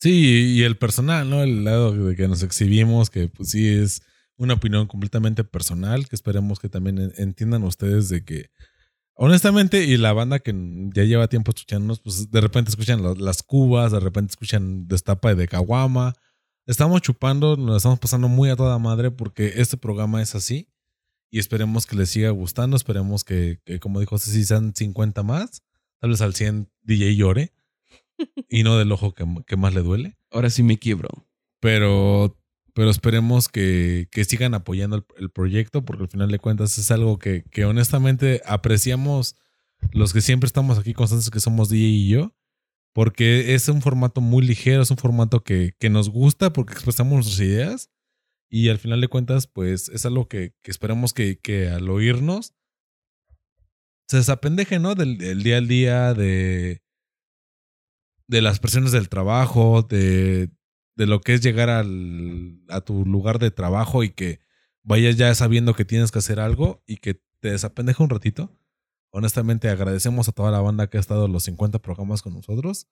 Sí, y el personal, ¿no? El lado de que nos exhibimos, que pues sí es una opinión completamente personal, que esperemos que también en- entiendan ustedes de que, honestamente, y la banda que ya lleva tiempo escuchándonos, pues de repente escuchan las cubas, de repente escuchan Destapa de Caguama. Estamos chupando, nos estamos pasando muy a toda madre porque este programa es así. Y esperemos que les siga gustando, esperemos que, que, como dijo Ceci, sean 50 más. Tal vez al 100 DJ llore y no del ojo que, que más le duele. Ahora sí me quiebro. Pero, pero esperemos que, que sigan apoyando el, el proyecto, porque al final de cuentas es algo que, que honestamente apreciamos los que siempre estamos aquí constantes, que somos DJ y yo, porque es un formato muy ligero, es un formato que, que nos gusta porque expresamos nuestras ideas. Y al final de cuentas, pues es algo que, esperamos que, que al oírnos se desapendeje, ¿no? Del, día al día, de, de las presiones del trabajo, de, de lo que es llegar al, a tu lugar de trabajo y que vayas ya sabiendo que tienes que hacer algo y que te desapendeja un ratito. Honestamente, agradecemos a toda la banda que ha estado los 50 programas con nosotros.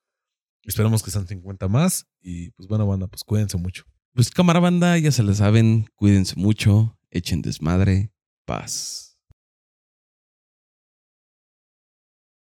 Esperemos que sean 50 más. Y pues bueno, banda, pues cuídense mucho. Pues cámara banda, ya se la saben, cuídense mucho, echen desmadre, paz.